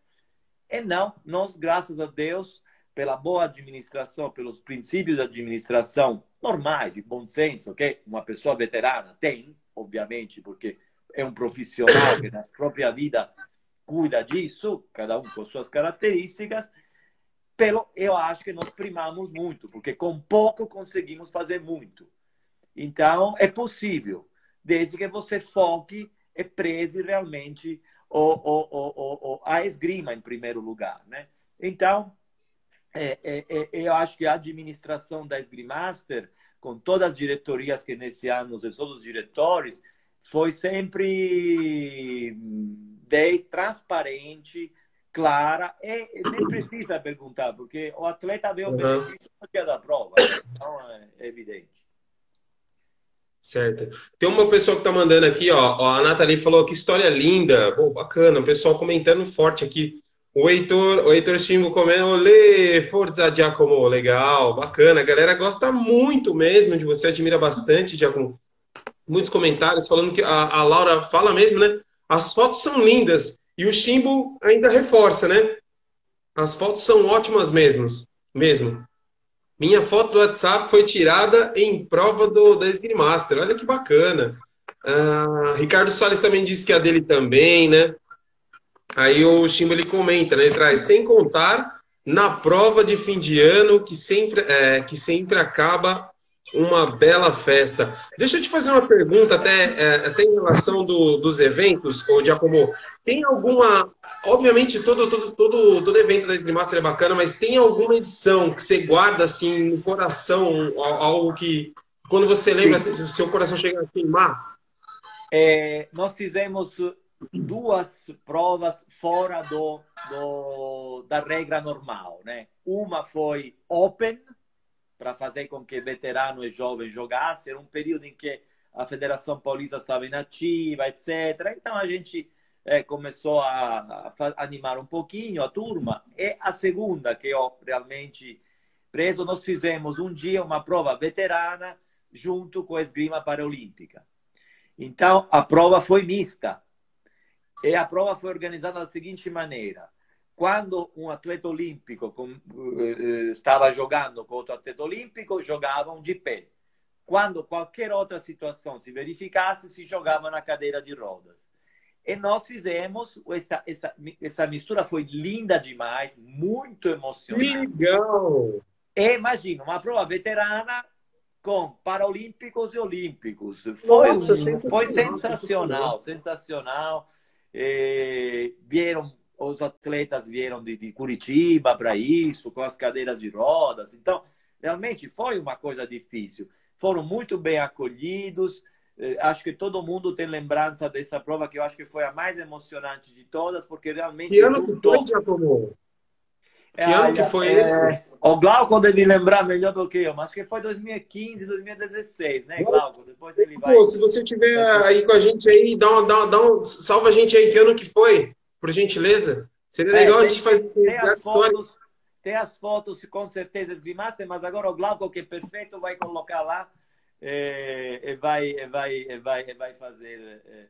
E não, nós, graças a Deus, pela boa administração, pelos princípios de administração normais, de bom senso, que uma pessoa veterana tem, obviamente, porque é um profissional que na própria vida cuida disso, cada um com suas características. Pelo, eu acho que nós primamos muito, porque com pouco conseguimos fazer muito. Então, é possível, desde que você foque e preze realmente o, o, o, a esgrima em primeiro lugar. Né? Então, é, é, é, eu acho que a administração da Esgrimaster, com todas as diretorias que nesse ano, todos os diretores, foi sempre bem transparente, clara, e nem precisa perguntar, porque o atleta vê o benefício no dia da prova, então é evidente. Certo. Tem uma pessoa que está mandando aqui, ó, a Nathalie falou que história linda, Pô, bacana, o pessoal comentando forte aqui. O Heitor, o Heitor Chimbo comendo, olê, Forza Giacomo, legal, bacana. A galera gosta muito mesmo de você, admira bastante, Giacomo. Muitos comentários falando que a, a Laura fala mesmo, né? As fotos são lindas. E o Chimbo ainda reforça, né? As fotos são ótimas mesmo. mesmo. Minha foto do WhatsApp foi tirada em prova do, da Master. Olha que bacana. Ah, Ricardo Salles também disse que a dele também, né? Aí o Chimbo ele comenta, né? Ele traz, sem contar na prova de fim de ano, que sempre, é, que sempre acaba uma bela festa. Deixa eu te fazer uma pergunta, até, é, até em relação do, dos eventos, ô Giacomo. Tem alguma. Obviamente, todo, todo, todo, todo evento da Esgrimaster é bacana, mas tem alguma edição que você guarda assim no coração, algo que, quando você lembra, Sim. o seu coração chega a queimar? É, nós fizemos duas provas fora do, do, da regra normal, né? Uma foi Open, para fazer com que veteranos e jovens jogassem. Era um período em que a Federação Paulista estava inativa, etc. Então a gente é, começou a, a, animar um pouquinho a turma. E a segunda, que eu realmente preso, nós fizemos um dia uma prova veterana junto com a esgrima paraolímpica. Então a prova foi mista. E a prova foi organizada da seguinte maneira: quando um atleta olímpico eh, estava jogando com outro atleta olímpico, jogavam de pé. Quando qualquer outra situação se verificasse, se jogava na cadeira de rodas. E nós fizemos essa, essa, essa mistura, foi linda demais, muito emocionante. Legal! E imagina, uma prova veterana com paraolímpicos e olímpicos. Foi, Nossa, um, sensacional, foi sensacional, sensacional. E vieram os atletas vieram de, de Curitiba para isso, com as cadeiras de rodas. Então, realmente foi uma coisa difícil. Foram muito bem acolhidos. Eh, acho que todo mundo tem lembrança dessa prova, que eu acho que foi a mais emocionante de todas, porque realmente. Que ano que foi, Giacomo? Que é, ano que foi é... esse? O Glauco deve lembrar melhor do que eu, mas acho que foi 2015, 2016, né, Glauco? Depois ele vai. Pô, se você estiver aí com a gente aí, dá um, dá, dá um, salva a gente aí, que ano que foi? Por gentileza? Seria é, legal a gente fazer tem as fotos, Tem as fotos, com certeza, esgrimaste, mas agora o Glauco, que é perfeito, vai colocar lá é, e vai, vai, vai, vai fazer. É,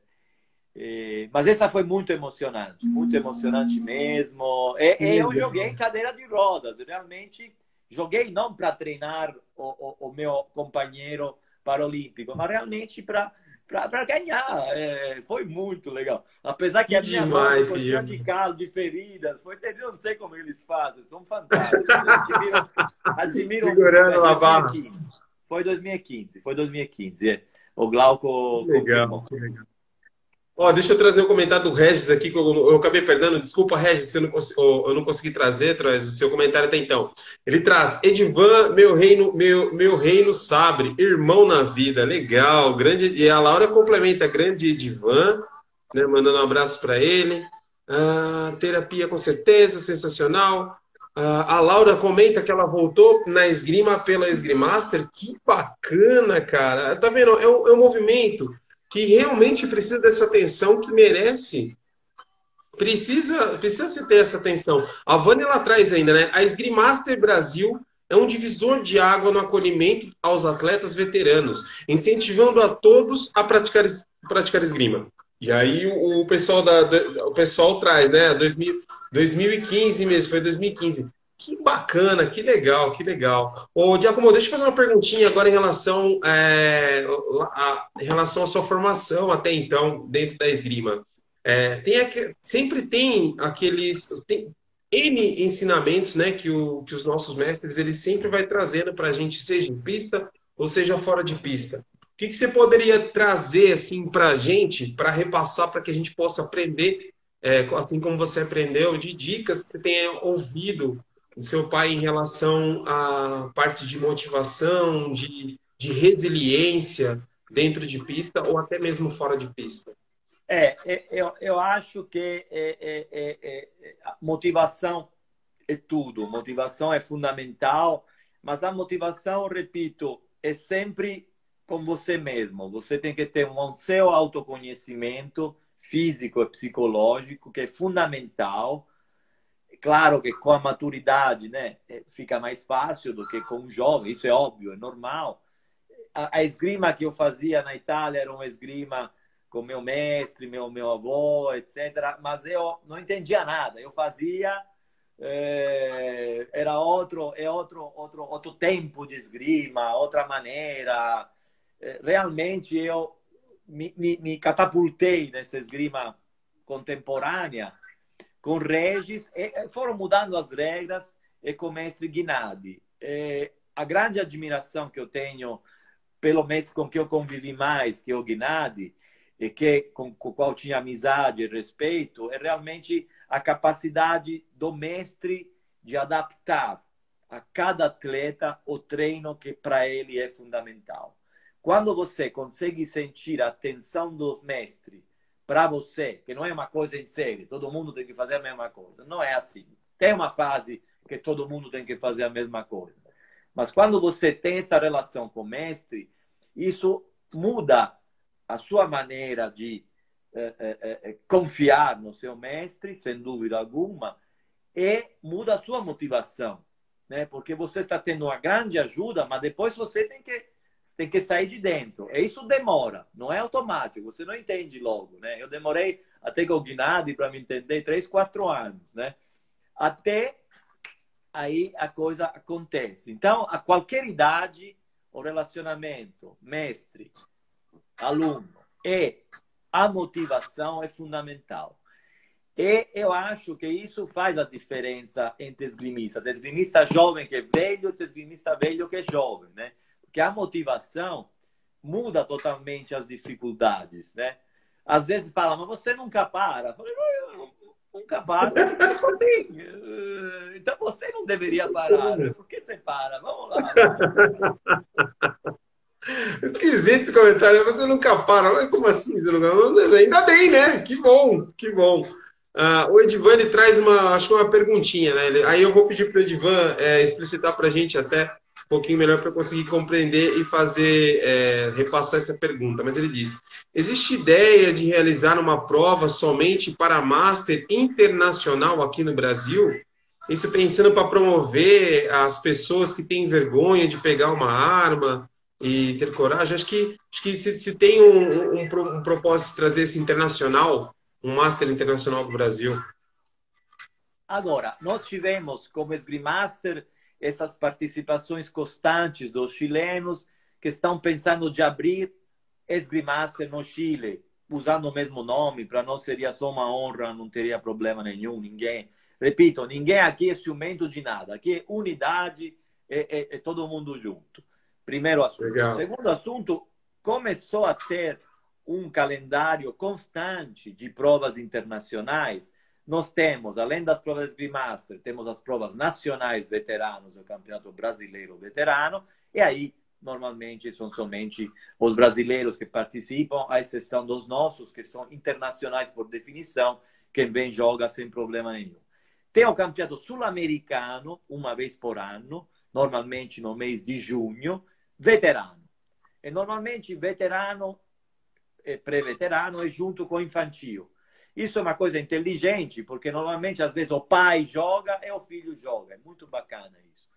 é, mas essa foi muito emocionante, muito emocionante mesmo. E, eu joguei em cadeira de rodas, realmente joguei não para treinar o, o, o, meu companheiro paralímpico, mas realmente para para ganhar. É, foi muito legal. Apesar que, que a minha demais, mão foi de calo, de feridas, foi terrível. Não sei como eles fazem, são fantásticos. admiro, admiro Segurando barra. Foi 2015, foi 2015. É. O Glauco. Legal, legal. Ó, deixa eu trazer o um comentário do Regis aqui, que eu, eu, acabei perdendo. Desculpa, Regis, que eu não, eu não consegui trazer, traz o seu comentário até então. Ele traz, Edivan, meu reino, meu, meu reino sabre, irmão na vida. Legal, grande. E a Laura complementa, grande Edivan, né, mandando um abraço para ele. Ah, terapia com certeza, sensacional. Ah, a Laura comenta que ela voltou na esgrima pela Esgrimaster. Que bacana, cara. Tá vendo? É um, é um movimento que realmente precisa dessa atenção, que merece. Precisa, precisa se ter essa atenção. A Vânia ela traz ainda, né? A Esgrimaster Brasil é um divisor de água no acolhimento aos atletas veteranos, incentivando a todos a praticar, praticar esgrima. E aí o, pessoal da, o pessoal traz, né? 2000, 2015 mesmo, foi 2015. Que bacana, que legal, que legal. Ô, Giacomo, deixa eu fazer uma perguntinha agora em relação, é, a, em relação à sua formação até então, dentro da esgrima. É, tem, sempre tem aqueles. Tem N ensinamentos né, que, o, que os nossos mestres eles sempre vai trazendo para a gente, seja em pista ou seja fora de pista. O que, que você poderia trazer assim, para a gente, para repassar, para que a gente possa aprender, é, assim como você aprendeu, de dicas que você tenha ouvido do seu pai em relação à parte de motivação, de, de resiliência dentro de pista ou até mesmo fora de pista? É, é eu, eu acho que é, é, é, é, motivação é tudo. Motivação é fundamental, mas a motivação, repito, é sempre com você mesmo. Você tem que ter um seu autoconhecimento físico e psicológico, que é fundamental claro que com a maturidade, né, é, fica mais fácil do que com um jovem, isso é óbvio, é normal. A, a esgrima que eu fazia na Itália era uma esgrima com meu mestre, meu meu avô, etc. Mas eu não entendia nada. Eu fazia é, era outro é outro outro outro tempo de esgrima, outra maneira. É, realmente eu me, me, me catapultei nessa esgrima contemporânea com Regis, e foram mudando as regras e com o mestre Guinardi. E a grande admiração que eu tenho pelo mestre com que eu convivi mais, que é o Guinardi, e que com, com o qual tinha amizade e respeito, é realmente a capacidade do mestre de adaptar a cada atleta o treino que para ele é fundamental. Quando você consegue sentir a atenção do mestre para você, que não é uma coisa em série, todo mundo tem que fazer a mesma coisa. Não é assim. Tem uma fase que todo mundo tem que fazer a mesma coisa. Mas quando você tem essa relação com o mestre, isso muda a sua maneira de é, é, é, confiar no seu mestre, sem dúvida alguma, e muda a sua motivação, né? Porque você está tendo uma grande ajuda, mas depois você tem que tem que sair de dentro. E isso demora, não é automático, você não entende logo, né? Eu demorei até com o Guinardi para me entender, três, quatro anos, né? Até aí a coisa acontece. Então, a qualquer idade, o relacionamento mestre, aluno e a motivação é fundamental. E eu acho que isso faz a diferença entre esgrimista. Esgrimista jovem que é velho e esgrimista velho que é jovem, né? Que a motivação muda totalmente as dificuldades, né? Às vezes fala, mas você nunca para. Eu nunca para. então você não deveria parar. Por que você para? Vamos lá. Esquisito esse comentário. Você nunca para. Como assim? Você nunca... Ainda bem, né? Que bom, que bom. Uh, o ele traz uma, acho que uma perguntinha, né? Aí eu vou pedir para o Edivan é, explicitar para a gente até um pouquinho melhor para conseguir compreender e fazer, é, repassar essa pergunta. Mas ele diz: existe ideia de realizar uma prova somente para Master internacional aqui no Brasil? Isso pensando para promover as pessoas que têm vergonha de pegar uma arma e ter coragem. Acho que, acho que se, se tem um, um, um propósito de trazer esse internacional, um Master internacional para o Brasil. Agora, nós tivemos como Esgrimaster essas participações constantes dos chilenos que estão pensando de abrir Esgrimaster no Chile, usando o mesmo nome, para nós seria só uma honra, não teria problema nenhum, ninguém. Repito, ninguém aqui é ciumento de nada, aqui é unidade, é, é, é todo mundo junto. Primeiro assunto. Legal. Segundo assunto, começou a ter um calendário constante de provas internacionais. Nós temos, além das provas de Master, temos as provas nacionais veteranos, o Campeonato Brasileiro Veterano, e aí normalmente são somente os brasileiros que participam, à exceção dos nossos, que são internacionais por definição, quem vem joga sem problema nenhum. Tem o campeonato sul-americano, uma vez por ano, normalmente no mês de junho, veterano. E normalmente veterano e pré-veterano é junto com infantil. Isso é uma coisa inteligente, porque normalmente, às vezes, o pai joga e o filho joga. É muito bacana isso.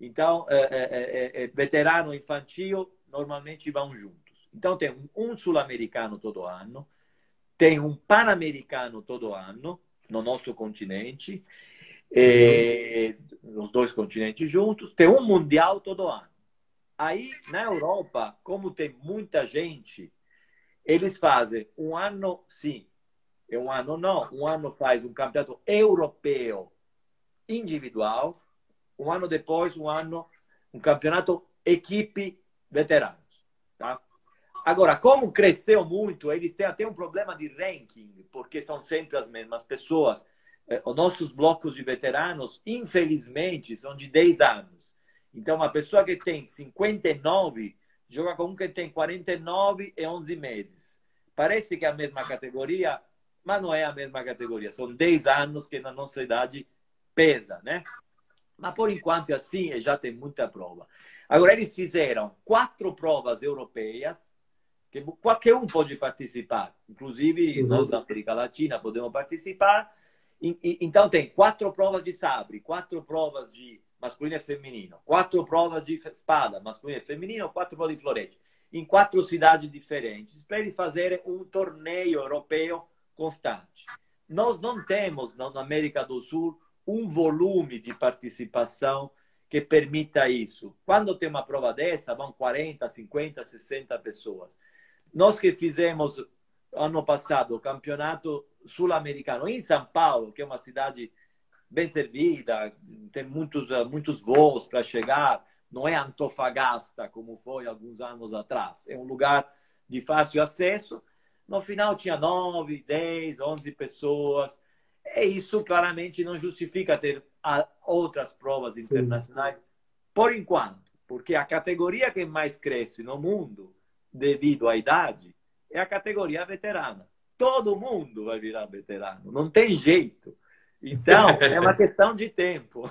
Então, é, é, é, veterano e infantil normalmente vão juntos. Então, tem um sul-americano todo ano, tem um pan-americano todo ano, no nosso continente, e, nos dois continentes juntos, tem um mundial todo ano. Aí, na Europa, como tem muita gente, eles fazem um ano sim, e um ano não. Um ano faz um campeonato europeu individual, um ano depois, um ano, um campeonato equipe veteranos. Tá? Agora, como cresceu muito, eles têm até um problema de ranking, porque são sempre as mesmas pessoas. Eh, os nossos blocos de veteranos, infelizmente, são de 10 anos. Então, uma pessoa que tem 59 joga com um que tem 49 e 11 meses. Parece que é a mesma categoria, mas não é a mesma categoria. São 10 anos que na nossa idade pesa, né? Mas por enquanto é assim e já tem muita prova. Agora, eles fizeram quatro provas europeias, que qualquer um pode participar, inclusive uhum. nós da América Latina podemos participar. Então, tem quatro provas de sabre, quatro provas de masculino e feminino, quatro provas de espada, masculino e feminino, quatro provas de florete, em quatro cidades diferentes, para eles fazerem um torneio europeu constante. Nós não temos na América do Sul um volume de participação que permita isso. Quando tem uma prova dessa, vão 40, 50, 60 pessoas. Nós que fizemos ano passado o campeonato sul-americano em São Paulo, que é uma cidade bem servida, tem muitos, muitos voos para chegar. Não é Antofagasta, como foi alguns anos atrás. É um lugar de fácil acesso. No final tinha nove, dez, onze pessoas. E isso claramente não justifica ter outras provas internacionais, Sim. por enquanto, porque a categoria que mais cresce no mundo, devido à idade, é a categoria veterana. Todo mundo vai virar veterano, não tem jeito. Então, é uma questão de tempo.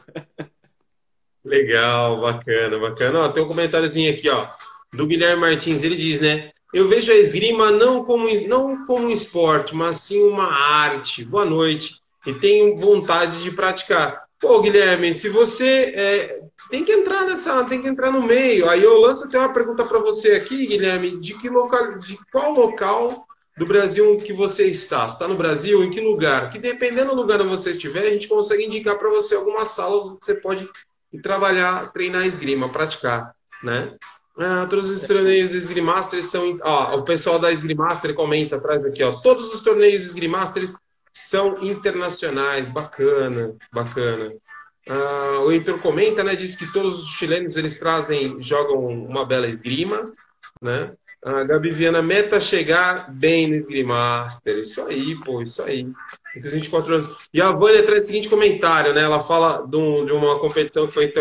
Legal, bacana, bacana. Ó, tem um comentáriozinho aqui, ó, do Guilherme Martins. Ele diz, né? Eu vejo a esgrima não como, não como um esporte, mas sim uma arte. Boa noite. E tenho vontade de praticar. Pô, Guilherme, se você é, tem que entrar nessa, tem que entrar no meio. Aí eu lanço até uma pergunta para você aqui, Guilherme, de que local, de qual local do Brasil que você está. Está no Brasil? Em que lugar? Que dependendo do lugar onde você estiver, a gente consegue indicar para você algumas salas que você pode trabalhar, treinar esgrima, praticar, né? Ah, todos os torneios esgrimasters são... Ó, o pessoal da Esgrimaster comenta atrás aqui, ó. Todos os torneios esgrimasters são internacionais. Bacana, bacana. Ah, o Heitor comenta, né? Diz que todos os chilenos, eles trazem, jogam uma bela esgrima, né? A Gabi Viana, meta chegar bem no Esgrimaster. Isso aí, pô, isso aí. 24 anos. E a Vânia traz o seguinte comentário, né? Ela fala de, um, de uma competição que foi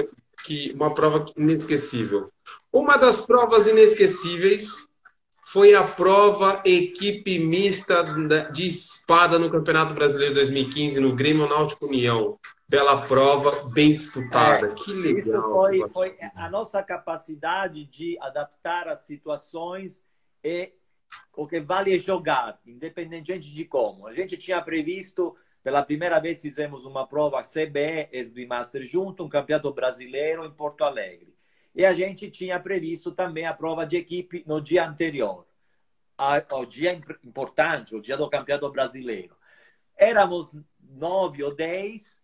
que, uma prova inesquecível. Uma das provas inesquecíveis foi a prova equipe mista de espada no Campeonato Brasileiro 2015 no Grêmio Náutico União. Bela prova, bem disputada. É, que legal. Isso foi, foi a nossa capacidade de adaptar as situações e o que vale é jogar, independentemente de como. A gente tinha previsto, pela primeira vez fizemos uma prova CBE Esgrimaster junto, um campeonato brasileiro em Porto Alegre. E a gente tinha previsto também a prova de equipe no dia anterior, ao dia importante, o dia do campeonato brasileiro. Éramos nove ou dez,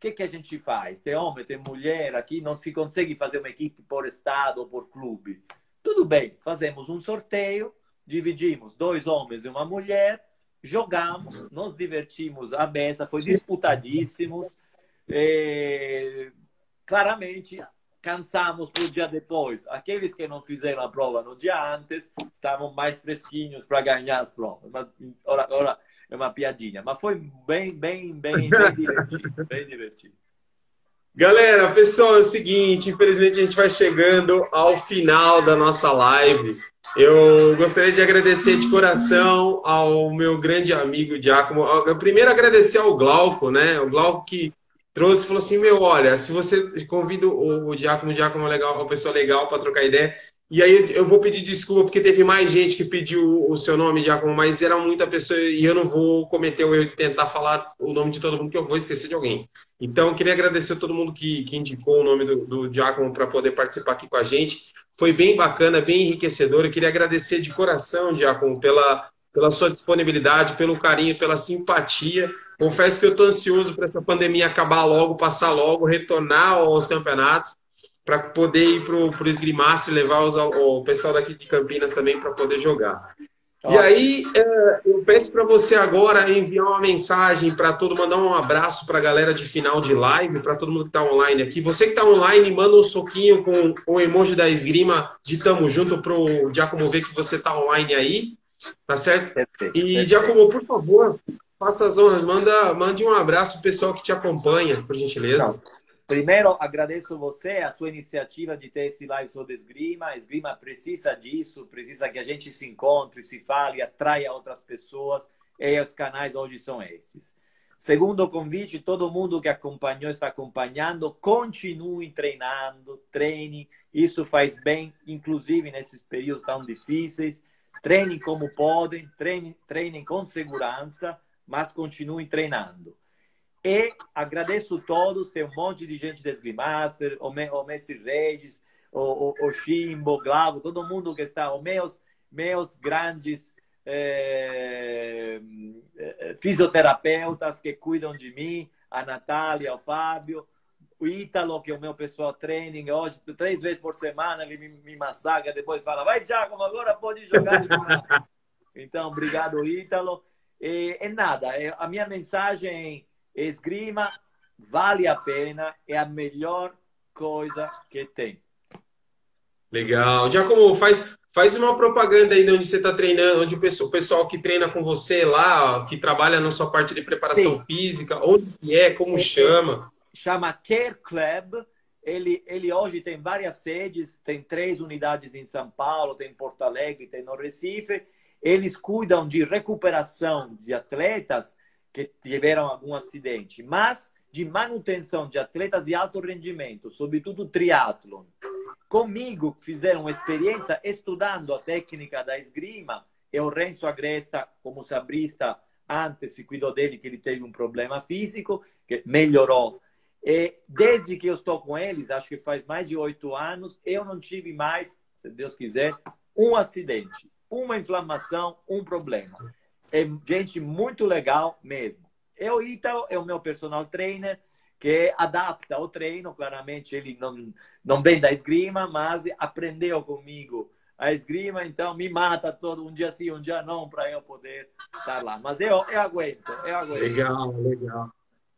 que, que a gente faz? Tem homem, tem mulher, aqui não se consegue fazer uma equipe por estado ou por clube. Tudo bem, fazemos um sorteio, dividimos dois homens e uma mulher, jogamos, nos divertimos a beça, foi disputadíssimo. É, claramente, cansamos para o dia depois. Aqueles que não fizeram a prova no dia antes estavam mais fresquinhos para ganhar as provas. Mas, ora, ora, é uma piadinha, mas foi bem, bem, bem, bem divertido, bem divertido. Galera, pessoal, é o seguinte, infelizmente a gente vai chegando ao final da nossa live. Eu gostaria de agradecer de coração ao meu grande amigo Giacomo. Eu primeiro agradecer ao Glauco, né? O Glauco que trouxe falou assim: Meu, olha, se você convida o Giacomo, o Giacomo é legal, uma pessoa legal para trocar ideia. E aí eu vou pedir desculpa, porque teve mais gente que pediu o seu nome, Giacomo, mas era muita pessoa e eu não vou cometer o erro de tentar falar o nome de todo mundo, que eu vou esquecer de alguém. Então, queria agradecer a todo mundo que, que indicou o nome do, do Giacomo para poder participar aqui com a gente. Foi bem bacana, bem enriquecedor. Eu queria agradecer de coração, Giacomo, pela, pela sua disponibilidade, pelo carinho, pela simpatia. Confesso que eu estou ansioso para essa pandemia acabar logo, passar logo, retornar aos campeonatos para poder ir para o esgrimaço e levar os, o pessoal daqui de Campinas também para poder jogar. E aí, é, eu peço para você agora enviar uma mensagem para todo mandar um abraço para a galera de final de live, para todo mundo que está online aqui. Você que está online, manda um soquinho com o emoji da esgrima de tamo junto para o Giacomo ver que você está online aí, tá certo? E Giacomo, por favor, faça as honras, manda, mande um abraço para o pessoal que te acompanha, por gentileza. Primeiro, agradeço você, a sua iniciativa de ter esse live sobre esgrima. A esgrima precisa disso, precisa que a gente se encontre, se fale, atraia outras pessoas. E os canais hoje são esses. Segundo convite, todo mundo que acompanhou, está acompanhando, continue treinando, treine. Isso faz bem, inclusive nesses períodos tão difíceis. Treinem como podem, treinem, treinem com segurança, mas continuem treinando. E agradeço a todos, tem um monte de gente da Esgrimaster, o, o Messi Regis, o, o, o Chimbo, o Glavo, todo mundo que está, os meus, meus grandes é, fisioterapeutas que cuidam de mim, a Natália, o Fábio, o Ítalo, que é o meu pessoal training, hoje, três vezes por semana, ele me, me massaga, depois fala, vai, Thiago, agora pode jogar. então, obrigado, Ítalo. E, e nada, a minha mensagem Esgrima vale a pena, é a melhor coisa que tem. Legal. Giacomo, faz, faz uma propaganda aí de onde você está treinando, onde o pessoal, o pessoal, que treina com você lá, que trabalha na sua parte de preparação Sim. física, onde é, como é, chama? Chama Care Club. Ele, ele hoje tem várias sedes, tem três unidades em São Paulo, tem em Porto Alegre, tem no Recife. Eles cuidam de recuperação de atletas que tiveram algum acidente, mas de manutenção de atletas de alto rendimento, sobretudo triatlon. Comigo fizeram experiência estudando a técnica da esgrima e o Renzo Agresta, como sabrista, antes se cuidou dele que ele teve um problema físico, que melhorou. E desde que eu estou com eles, acho que faz mais de oito anos, eu não tive mais, se Deus quiser, um acidente, uma inflamação, um problema é gente muito legal mesmo. E o Ítalo é o meu personal trainer, que adapta o treino. Claramente, ele não, não vem da esgrima, mas aprendeu comigo a esgrima, então me mata todo um dia sim, um dia não, para eu poder estar lá. Mas eu, eu aguento, eu aguento. Legal, legal.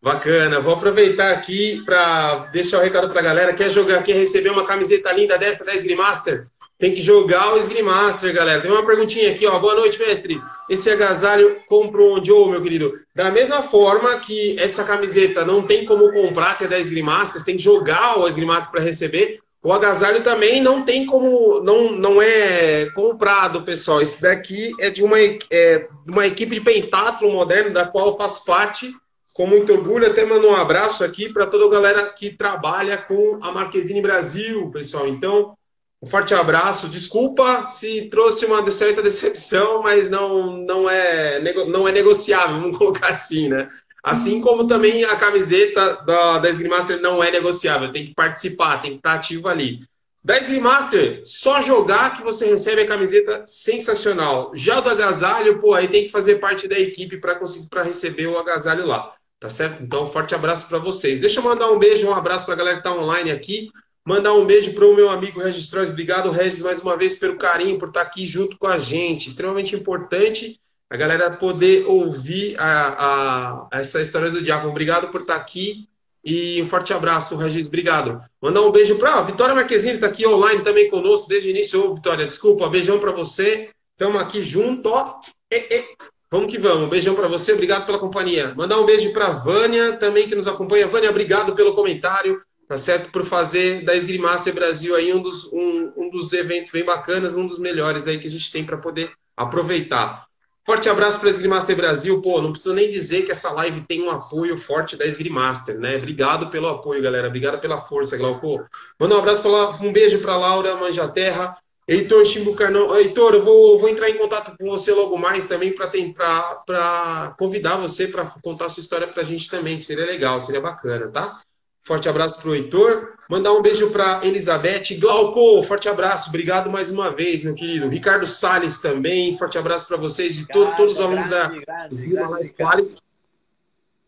Bacana. Vou aproveitar aqui para deixar o recado para a galera. Quer jogar, quer receber uma camiseta linda dessa da Esgrimaster? Tem que jogar o Slimaster, galera. Tem uma perguntinha aqui, ó. Boa noite, mestre. Esse agasalho compro onde, ô, meu querido? Da mesma forma que essa camiseta não tem como comprar, que é da Slimaster, tem que jogar o Slimaster para receber. O agasalho também não tem como, não, não é comprado, pessoal. Esse daqui é de uma, é, uma equipe de pentatlo moderno, da qual eu faço parte com muito orgulho. Até mando um abraço aqui para toda a galera que trabalha com a Marquezine Brasil, pessoal. Então, um forte abraço. Desculpa se trouxe uma certa decepção, mas não, não, é, não é negociável, vamos colocar assim, né? Assim como também a camiseta da, da Slimaster não é negociável, tem que participar, tem que estar ativo ali. Da Slimaster, só jogar que você recebe a camiseta sensacional. Já do agasalho, pô, aí tem que fazer parte da equipe para conseguir para receber o agasalho lá. Tá certo? Então, forte abraço para vocês. Deixa eu mandar um beijo, um abraço para a galera que está online aqui. Mandar um beijo para o meu amigo Regis Trois. Obrigado, Regis, mais uma vez pelo carinho, por estar aqui junto com a gente. Extremamente importante a galera poder ouvir a, a, essa história do Diácono. Obrigado por estar aqui. E um forte abraço, Regis. Obrigado. Mandar um beijo para a Vitória Marquezine, está aqui online também conosco desde o início. Ô, Vitória, desculpa. Beijão para você. Estamos aqui junto, ó. E, e. Vamos que vamos. Um beijão para você. Obrigado pela companhia. Mandar um beijo para Vânia também que nos acompanha. Vânia, obrigado pelo comentário. Tá certo? Por fazer da Esgrimaster Brasil aí um dos, um, um dos eventos bem bacanas, um dos melhores aí que a gente tem para poder aproveitar. Forte abraço para a Esgrimaster Brasil. Pô, não preciso nem dizer que essa live tem um apoio forte da Esgrimaster, né? Obrigado pelo apoio, galera. Obrigado pela força, Glauco. Manda um abraço, pra, um beijo para Laura Manjaterra. Heitor Chimbucarnão. Heitor, eu vou, vou entrar em contato com você logo mais também para convidar você para contar sua história para a gente também, que seria legal, seria bacana, tá? Forte abraço para o Heitor. Mandar um beijo para Elizabeth. Glauco, forte abraço. Obrigado mais uma vez, meu querido. Ricardo Sales também. Forte abraço para vocês e todo, todos os alunos da grande, grande,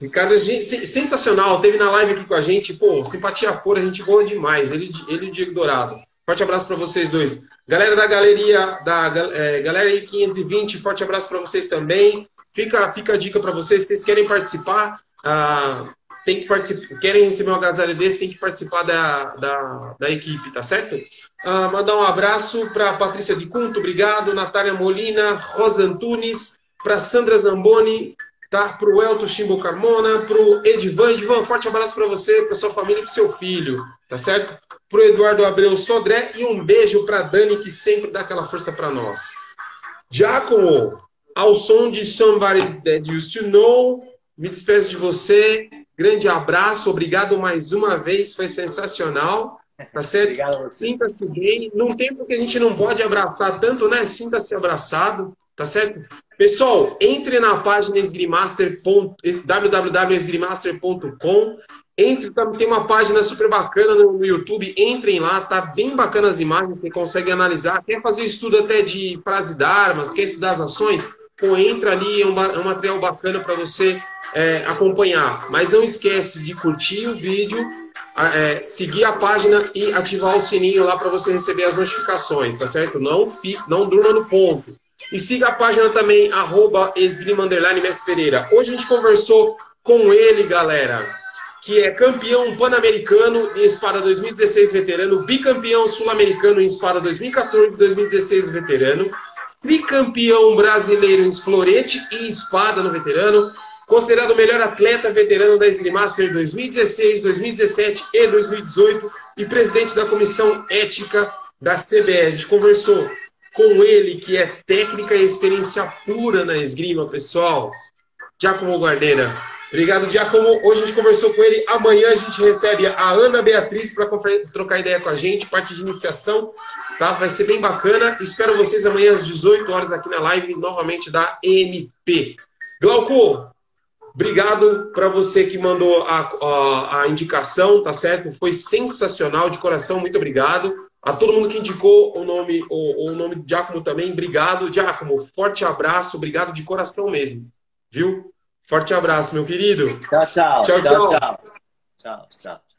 Ricardo, sensacional. Teve na live aqui com a gente. Pô, simpatia pura, a gente boa demais. Ele, ele e o Diego Dourado. Forte abraço para vocês dois. Galera da galeria, da é, Galera 520, forte abraço para vocês também. Fica, fica a dica para vocês, se vocês querem participar. Ah, tem que participar, querem receber um agasalho desse, tem que participar da, da, da equipe, tá certo? Uh, mandar um abraço para Patrícia de Cunto, obrigado, Natália Molina, Rosa Antunes, para Sandra Zamboni, tá? para o Elton Chimbo Carmona, para o Edivan. Edivan, forte abraço para você, para sua família e para seu filho, tá certo? Para o Eduardo Abreu Sodré e um beijo para Dani, que sempre dá aquela força para nós. Giacomo, ao som de Somebody That Used to Know, me despeço de você. Grande abraço, obrigado mais uma vez, foi sensacional. Tá certo? Sinta-se bem. Num tempo que a gente não pode abraçar tanto, né? Sinta-se abraçado, tá certo? Pessoal, entre na página esgrimaster. www.esgrimaster.com. Entre, tem uma página super bacana no, YouTube, entrem lá, tá bem bacana as imagens, você consegue analisar. Quer fazer estudo até de frase de armas, quer estudar as ações? Pô, entra ali, é um, é um material bacana para você é, acompanhar. Mas não esquece de curtir o vídeo, é, seguir a página e ativar o sininho lá para você receber as notificações, tá certo? Não, não durma no ponto. E siga a página também, arroba Pereira. Hoje a gente conversou com ele, galera, que é campeão pan-americano em espada 2016 veterano, bicampeão sul-americano em espada 2014 e 2016 veterano, tricampeão brasileiro em florete e espada no veterano, considerado o melhor atleta veterano da Esgrimaster 2016, 2017 e 2018 e presidente da comissão ética da CBE. A gente conversou com ele, que é técnica e experiência pura na esgrima, pessoal. Giacomo Guardeira. Obrigado, Giacomo. Hoje a gente conversou com ele. Amanhã a gente recebe a Ana Beatriz para trocar ideia com a gente, parte de iniciação. Tá? Vai ser bem bacana. Espero vocês amanhã às 18 horas aqui na live, novamente da MP. Glauco, Obrigado para você que mandou a, a, a, indicação, tá certo? Foi sensacional, de coração, muito obrigado. A todo mundo que indicou o nome, o, o nome de Giacomo também, obrigado. Giacomo, forte abraço, obrigado de coração mesmo, viu? Forte abraço, meu querido. Tchau, tchau. Tchau, tchau. tchau, tchau. tchau, tchau.